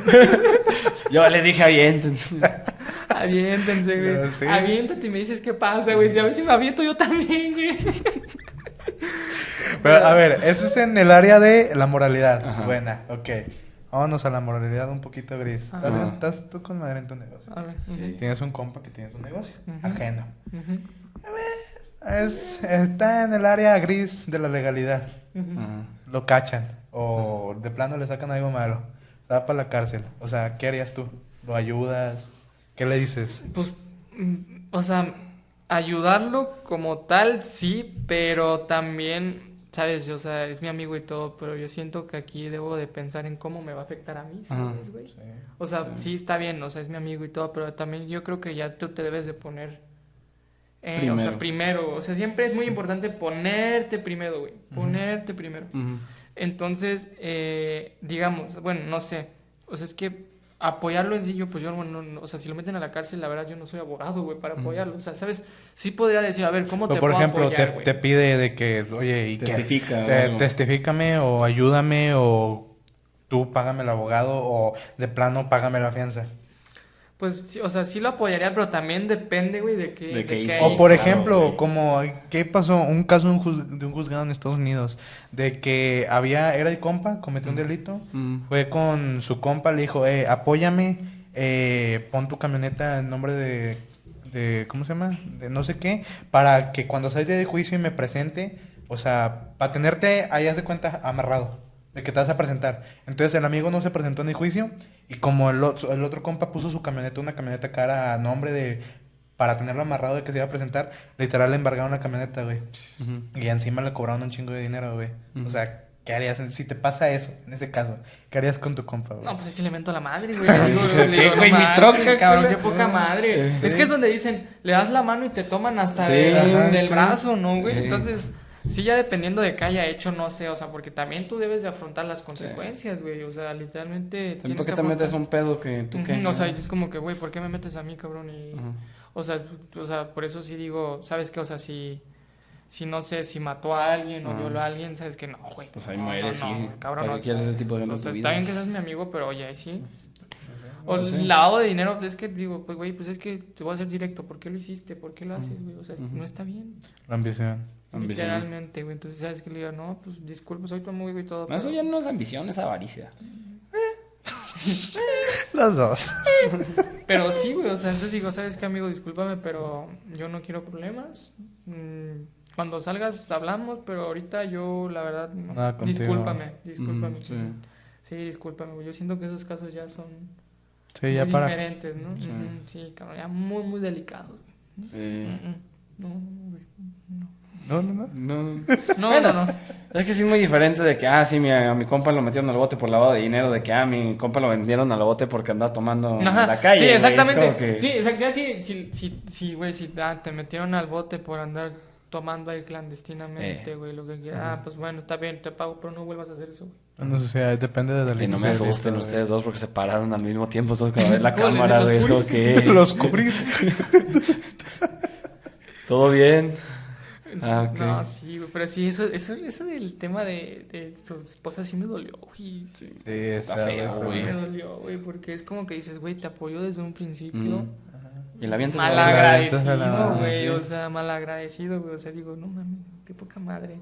Yo les dije aviéntense. Aviéntense, güey. Ya, sí. Aviéntate y me dices qué pasa, güey. Si a ver si me aviento yo también, güey. Pero a ver, eso es en el área de la moralidad. Ajá. Buena, ok. Vámonos a la moralidad un poquito gris. ¿Estás, Ajá. estás tú con madre en tu negocio? A ver. ujú, Tienes un compa que tienes un negocio ajeno. Es, está en el área gris de la legalidad. Lo cachan. O de plano le sacan algo malo. Se va para la cárcel. O sea, ¿qué harías tú? ¿Lo ayudas? ¿Qué le dices? Pues, mm, o sea, ayudarlo como tal, sí, pero también, ¿sabes? O sea, es mi amigo y todo, pero yo siento que aquí debo de pensar en cómo me va a afectar a mí, ¿sabes, güey? O sea, sí. está bien, o sea, es mi amigo y todo, pero también yo creo que ya tú te debes de poner... eh, o sea, Primero. o sea, siempre es muy importante ponerte primero, güey, ponerte primero. Entonces, eh, digamos, bueno, no sé, o sea, es que apoyarlo en sí, yo, pues yo, bueno, no- o sea, si lo meten a la cárcel, la verdad, yo no soy abogado, güey, para apoyarlo, o sea, ¿sabes? Sí podría decir, a ver, ¿cómo te por puedo ejemplo, apoyar, te, te pide de que, oye, ¿y? Testifica o Te- testifícame o ayúdame o tú págame el abogado o de plano págame la fianza. Pues, sí, o sea, sí lo apoyaría, pero también depende, güey, de qué, De qué hizo. O por ejemplo, como, ¿qué pasó? Un caso de un, juz- de un juzgado en Estados Unidos, de que había, era el compa, cometió un delito, Ujú. fue con su compa, le dijo, eh, apóyame, eh, pon tu camioneta en nombre de, de, ¿cómo se llama? De no sé qué, para que cuando salga de juicio y me presente, o sea, para tenerte ahí, haz de cuenta, amarrado, de que te vas a presentar. Entonces el amigo no se presentó en el juicio y como el, otro- el otro compa puso su camioneta, una camioneta cara a nombre de, para tenerlo amarrado de que se iba a presentar, literal le embargaron la camioneta, güey. Y encima le cobraron un chingo de dinero, güey. O sea, ¿qué harías si te pasa eso, en ese caso? ¿Qué harías con tu compa, güey? No, pues sí le mento la madre, güey. ¿Qué, güey? Mi troca, cabrón, qué poca madre. Sí. Es que es donde dicen, le das la mano y te toman hasta Sí, del, ajá, del sí. brazo, ¿no, güey? Sí. Entonces, sí, ya dependiendo de qué haya hecho, no sé, o sea, porque también tú debes de afrontar las consecuencias, güey. O sea, literalmente. También tienes porque que te metes un pedo que tú Ujú, qué. O sea, es como que, güey, ¿por qué me metes a mí, cabrón? Y, Ajá. o, sea, o sea, por eso sí digo, ¿sabes qué? O sea, si, si no sé, si mató a alguien o Ajá. violó a alguien, ¿sabes qué? No, güey. Pues ahí no, muere, no, sí. no, cabrón, ¿Para no, qué quieres ese tipo de gente o en sea, tu está bien que seas mi amigo, pero oye, ahí sí. O sí. el lavado de dinero, es que digo, pues güey, pues es que te voy a hacer directo, ¿por qué lo hiciste? ¿Por qué lo haces, güey? O sea, no está bien. La ambición. Ambición. Literalmente, güey. Entonces, ¿sabes qué? Le digo, no, pues disculpa, soy tu amigo y todo. No, Eso pero- ya no es ambición, es avaricia. Los dos. Pero sí, güey, o sea, entonces digo, ¿sabes qué, amigo? Discúlpame, pero yo no quiero problemas. Mm, Cuando salgas hablamos, pero ahorita yo, la verdad, no. Nada discúlpame, discúlpame. Mm, sí. Sí, discúlpame, güey. Yo siento que esos casos ya son Sí, ya muy para. diferentes, ¿no? Sí. Ujú, Sí, cabrón, ya muy, muy delicados. Sí. Mm, mm. No, güey. No, no, no. No, no. No, Bueno, no, no. Es que sí es muy diferente de que, ah, sí, mi, a mi compa lo metieron al bote por lavado de dinero, de que, ah, mi compa lo vendieron al bote porque andaba tomando Ajá, en la calle. Sí, exactamente. que- Sí. Ya sí, sí, sí, sí, güey, si ah, te metieron al bote por andar tomando ahí clandestinamente, Eh. güey, lo que quieras. Ah, pues bueno, está bien, te pago, pero no vuelvas a hacer eso, güey. No sé, o sea, depende de la Que no me asusten ustedes dos porque se pararon al mismo tiempo todos ven la ¿Cómo les cámara, güey. Los que... Los curis. ¿Todo bien? Ah, ok. No, sí, güey, pero sí, eso, eso, eso del tema de, de tu esposa sí me dolió, güey. Sí. Sí, está feo, güey. Me dolió, güey, porque es como que dices, güey, te apoyó desde un principio. Mm. Y la avientas Mal a a agradecido, güey. sí. O sea, mal agradecido, güey. O sea, digo, no mames, qué poca madre.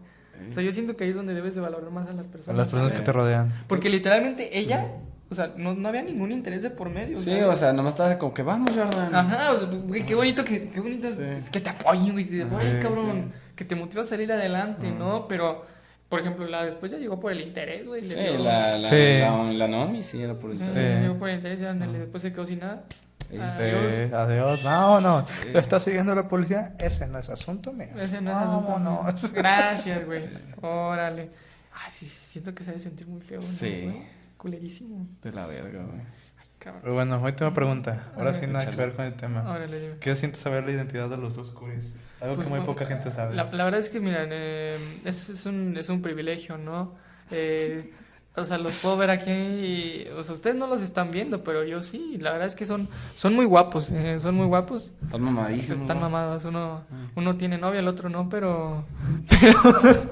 O sea, yo siento que ahí es donde debes de valorar más a las A personas. las personas que te rodean. Porque literalmente ella, o sea, no, no había ningún interés de por medio. Sí, ¿sabes? o sea, nomás estaba como que vamos, Jordan. Ajá, o sea, güey, qué bonito que, qué bonito Sí. es que te apoyen, güey. Que te apoyen, Sí, cabrón. Que te motiva a salir adelante, Mm. ¿no? Pero, por ejemplo, la después ya llegó por el interés, güey. Sí, la, la, Sí. la, la Naomi sí era por eso. Sí. llegó por el interés, ya, ándale, después se quedó sin nada. Sí. Adiós. Eh, adiós. Vámonos. Te está siguiendo la policía. Ese no es asunto mío. Ese no es asunto Vámonos. mío. Gracias, güey. Órale. Ay, sí, sí, siento que se debe sentir muy feo, ¿no, Sí. güey? Culerísimo. De la verga, güey. Ay, cabrón. Pero bueno, última pregunta. Ahora sí nada que ver con el tema. Órale, dime. ¿Qué sientes saber la identidad de los dos curis? Algo Pues, que muy poca gente sabe. La, la verdad es que, miren, eh, es, es, un, es un privilegio, ¿no? Eh, o sea, los puedo ver aquí. y- o sea, ustedes no los están viendo, pero yo sí. La verdad es que son, son muy guapos. eh, son muy guapos. Están mamadísimos. Están mamados. Uno, Ah. uno tiene novia, el otro no, pero. Pero,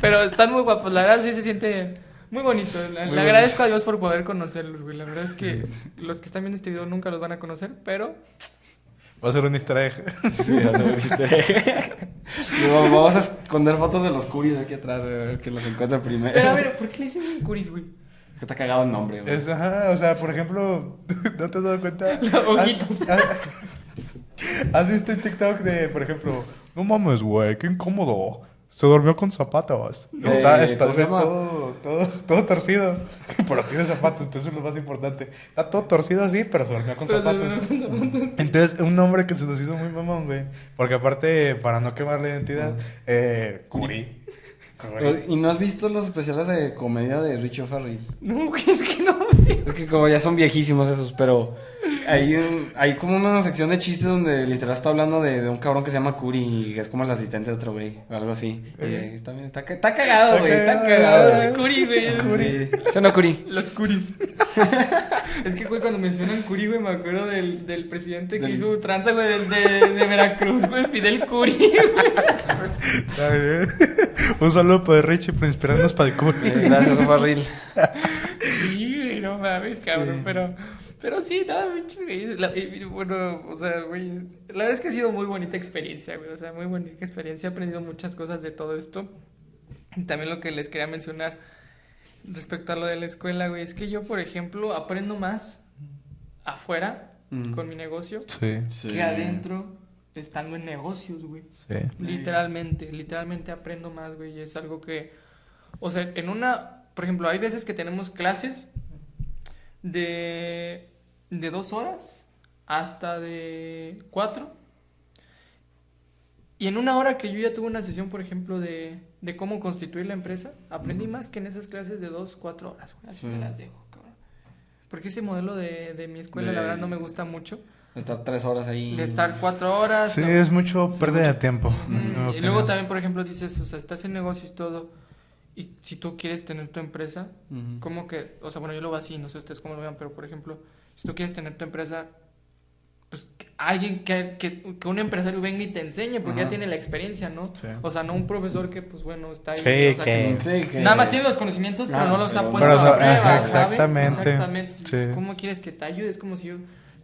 pero están muy guapos. La verdad sí se siente muy bonito. Le, Muy le agradezco a Dios por poder conocerlos, güey. La verdad es que los que están viendo este video nunca los van a conocer, pero. Va a ser un easter egg. Sí, ya lo viste. Digo, vamos a esconder fotos de los curis aquí atrás, güey, a ver que los encuentre primero. Pero a ver, ¿por qué le dicen curis, güey? Es que está cagado el nombre, güey. Es, ajá, o sea, por ejemplo, ¿no te has dado cuenta? Ojitos. ¿Has, has- has visto en TikTok de, por ejemplo, no mames, güey, qué incómodo. Se durmió con zapatos. Eh, Está, todo, todo, todo torcido. Pero tiene zapatos, entonces es lo más importante. Está todo torcido así, pero se durmió con Pero se zapatos. durmió con zapatos. Entonces, un nombre que se nos hizo muy mamón, güey. Porque aparte, para no quemar la identidad, eh, Curi. ¿Y no has visto los especiales de comedia de Richo Farrell? No, güey, es que no. Es que como ya son viejísimos esos, pero hay, un- hay como una sección de chistes donde literal está hablando de, de un cabrón que se llama Curi y es como el asistente de otro güey, o algo así. Y, eh, está, bien- está, está cagado, güey, está cagado. Curi, güey. Curi. ¿Sí o no, Curi? Los curis. es que, güey, cuando mencionan curi, güey, me acuerdo del, del presidente que Del- hizo tranza, güey, del- de, de Veracruz, güey, Fidel Curi. Está bien. Un saludo para Richie por inspirarnos para el Curi. Eh, gracias, Farrell. sí, güey, no mames, cabrón, pero... Pero sí, nada, pinches, güey. Bueno, o sea, güey, la verdad es que ha sido muy bonita experiencia, güey. O sea, muy bonita experiencia. He aprendido muchas cosas de todo esto. Y también lo que les quería mencionar respecto a lo de la escuela, güey, es que yo, por ejemplo, aprendo más afuera Mm. con mi negocio Sí, Sí. que adentro estando en negocios, güey. sí. Literalmente, literalmente aprendo más, güey. y Es algo que, o sea, en una, por ejemplo, hay veces que tenemos clases de, de dos horas hasta de cuatro. Y en una hora que yo ya tuve una sesión, por ejemplo, de, de cómo constituir la empresa, aprendí más que en esas clases de dos, cuatro horas, güey. Así Sí. me las dejo, cabrón. Porque ese modelo de, de mi escuela, De- la verdad, no me gusta mucho. Estar tres horas ahí. De estar cuatro horas. Sí, o- es mucho Sí, pérdida de tiempo. Mi Y luego también, por ejemplo, dices, o sea, estás en negocios y todo, y si tú quieres tener tu empresa, Ujú. como que, o sea, bueno, yo lo veo así, no sé ustedes cómo lo vean, pero por ejemplo, si tú quieres tener tu empresa, pues alguien que, que, que un empresario venga y te enseñe, porque ya tiene la experiencia, ¿no? Sí. O sea, no un profesor que, pues bueno, está ahí. Sí, o sea, que- Sí, que- Nada más tiene los conocimientos, pero no los ha puesto Pero, a prueba, ajá, ¿sabes? exactamente, Exactamente. sí. ¿Cómo quieres que te ayude? Es como si yo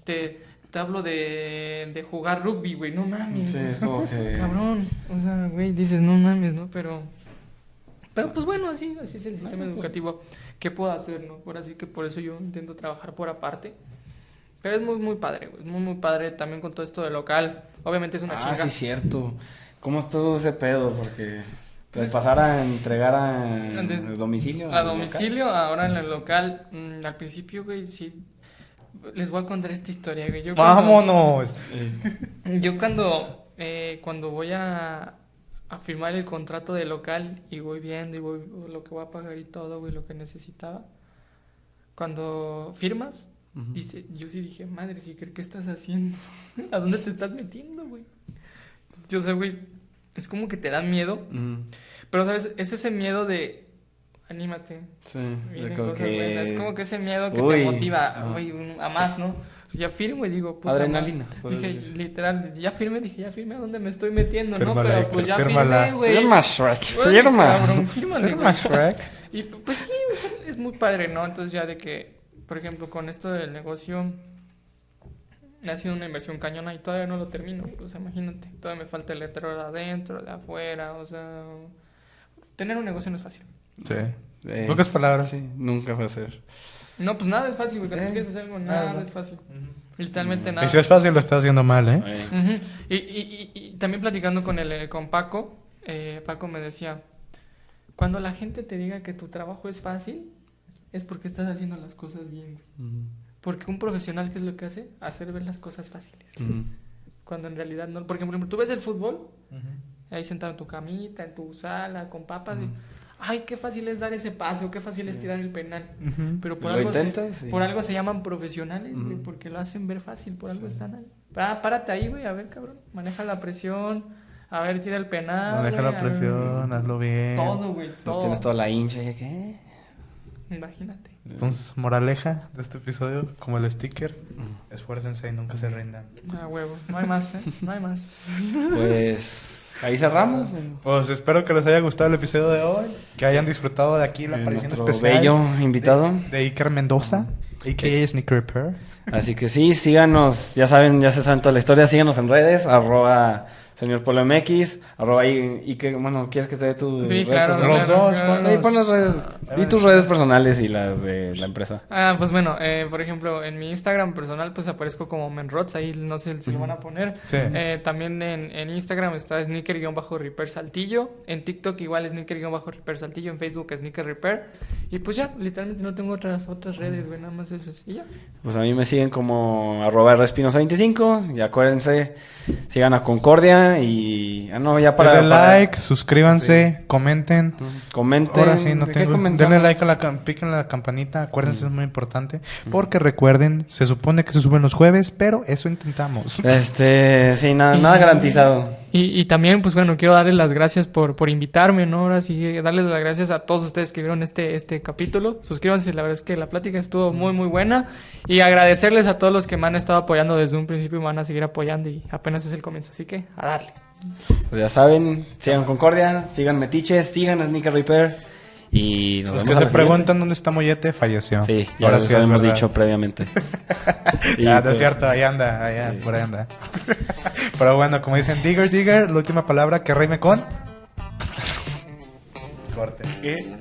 te, te hablo de, de jugar rugby, güey, no mames. Sí, es como que. Cabrón, o sea, güey, dices, no mames, ¿no? Pero, pero pues bueno, así, así es el sistema pues- educativo. ¿Qué puedo hacer, no? Ahora sí que por eso yo intento trabajar por aparte. Pero es muy, muy padre, güey, es muy, muy padre también con todo esto de local. Obviamente es una ah, chinga. sí, cierto. ¿Cómo estuvo ese pedo? Porque. Pues Pues- pasar a entregar a Antes- domicilio. A domicilio, ahora en el local, mm, al principio, güey, sí. Les voy a contar esta historia, güey. Yo cuando- ¡Vámonos! local. Yo cuando, eh, cuando voy a, a firmar el contrato de local y voy viendo y voy lo que voy a pagar y todo, güey, lo que necesitaba. Cuando firmas, dice, yo sí dije, madre, sí, ¿qué estás haciendo? ¿A dónde te estás metiendo, güey? Yo sé, güey, es como que te da miedo, pero, ¿sabes? Es ese miedo de, anímate, Sí. vienen de como cosas que- buenas. Es como que ese miedo que Uy, te motiva, a más, ¿no? Ya firmo y digo, puta Adrenalina, Dije, decir. literal, ya firme, dije, ya firme, ¿a dónde me estoy metiendo, no? Pero pues ya firmé, güey. Firma, Shrek, firma. cabrón, fírmale, Firma. Shrek. Y pues sí, o sea, es muy padre, ¿no? Entonces ya de que, por ejemplo, con esto del negocio, ha sido una inversión cañona y todavía no lo termino. O sea, imagínate, todavía me falta el letrero de adentro, de afuera, o sea... Tener un negocio no es fácil. Sí. Eh, Pocas palabras. Sí, nunca va a ser. No, pues nada es fácil, porque Eh, hacer algo, nada, nada es fácil. Literalmente nada. Y si es fácil, lo estás haciendo mal, ¿eh? Eh, Ujú. y, y- y- y también platicando con, el, eh, con Paco, eh, Paco me decía, cuando la gente te diga que tu trabajo es fácil, es porque estás haciendo las cosas bien. Porque un profesional, ¿qué es lo que hace? Hacer ver las cosas fáciles. Cuando en realidad no. Porque, por ejemplo, tú ves el fútbol, ahí sentado en tu camita, en tu sala, con papas, y, ay, qué fácil es dar ese pase, o qué fácil es tirar el penal. Pero por Lo algo, se, sí. por algo se llaman profesionales, güey, Ujú. porque lo hacen ver fácil, por algo están ahí. Ah, párate ahí, güey, a ver, cabrón, maneja la presión, a ver, tira el penal. Maneja güey, la ver, presión, hazlo bien. Todo, güey, Pues todo. tienes toda la hincha y ¿qué? Imagínate. Entonces, moraleja de este episodio, como el sticker, esfuércense y nunca se rindan. Ah, huevo, no hay más, ¿eh? No hay más. Pues ahí cerramos. eh, Pues espero que les haya gustado el episodio de hoy, que hayan disfrutado de aquí la aparición especial bello invitado. de, de Iker Mendoza, a.k.a. Sneaker Repair. Así que sí, síganos, ya saben, ya se saben toda la historia, síganos en redes, arroba señor Polo MX, arroba y, y que, bueno, ¿quieres que te dé tu Sí, redes claro. personales? Los dos, claro. ponlos. Ahí pon las redes, di tus redes personales y las de la empresa. Ah, pues bueno, eh, por ejemplo, en mi Instagram personal, pues aparezco como Menrods, ahí no sé si lo van a poner. Sí. Eh, también en, en Instagram está sneaker-repair saltillo. En TikTok igual sneaker-repair saltillo. En Facebook sneaker repair. Y pues ya, literalmente no tengo otras otras redes, güey, nada más esas. Y ya. Pues a mí me siguen como arroba respinosa25 y acuérdense, sigan a Concordia y... Ah, no, ya para... Denle para- like, suscríbanse, comenten. Comenten. Ahora sí, no ¿de qué tengo. Denle like a la cam- piquen la campanita, acuérdense, es muy importante. Porque recuerden, se supone que se suben los jueves, pero eso intentamos. Este, sí, nada, nada garantizado. Y, y también, pues bueno, quiero darles las gracias por, por invitarme, ¿no? Ahora sí, darles las gracias a todos ustedes que vieron este, este capítulo. Suscríbanse, la verdad es que la plática estuvo muy, muy buena. Y agradecerles a todos los que me han estado apoyando desde un principio y me van a seguir apoyando y apenas es el comienzo. Así que, a darle. Pues ya saben, sigan Concordia, sigan Metiches, sigan a Sneaker Repair y nos Los vemos que se preguntan dónde está Mollete, falleció. Sí, ya Ahora lo sí verdad. dicho previamente. Y, Ya, no pues, es cierto, ahí anda, allá, Sí. por ahí anda. Pero bueno, como dicen Digger, Digger, la última palabra que rime con. Corte. Bueno.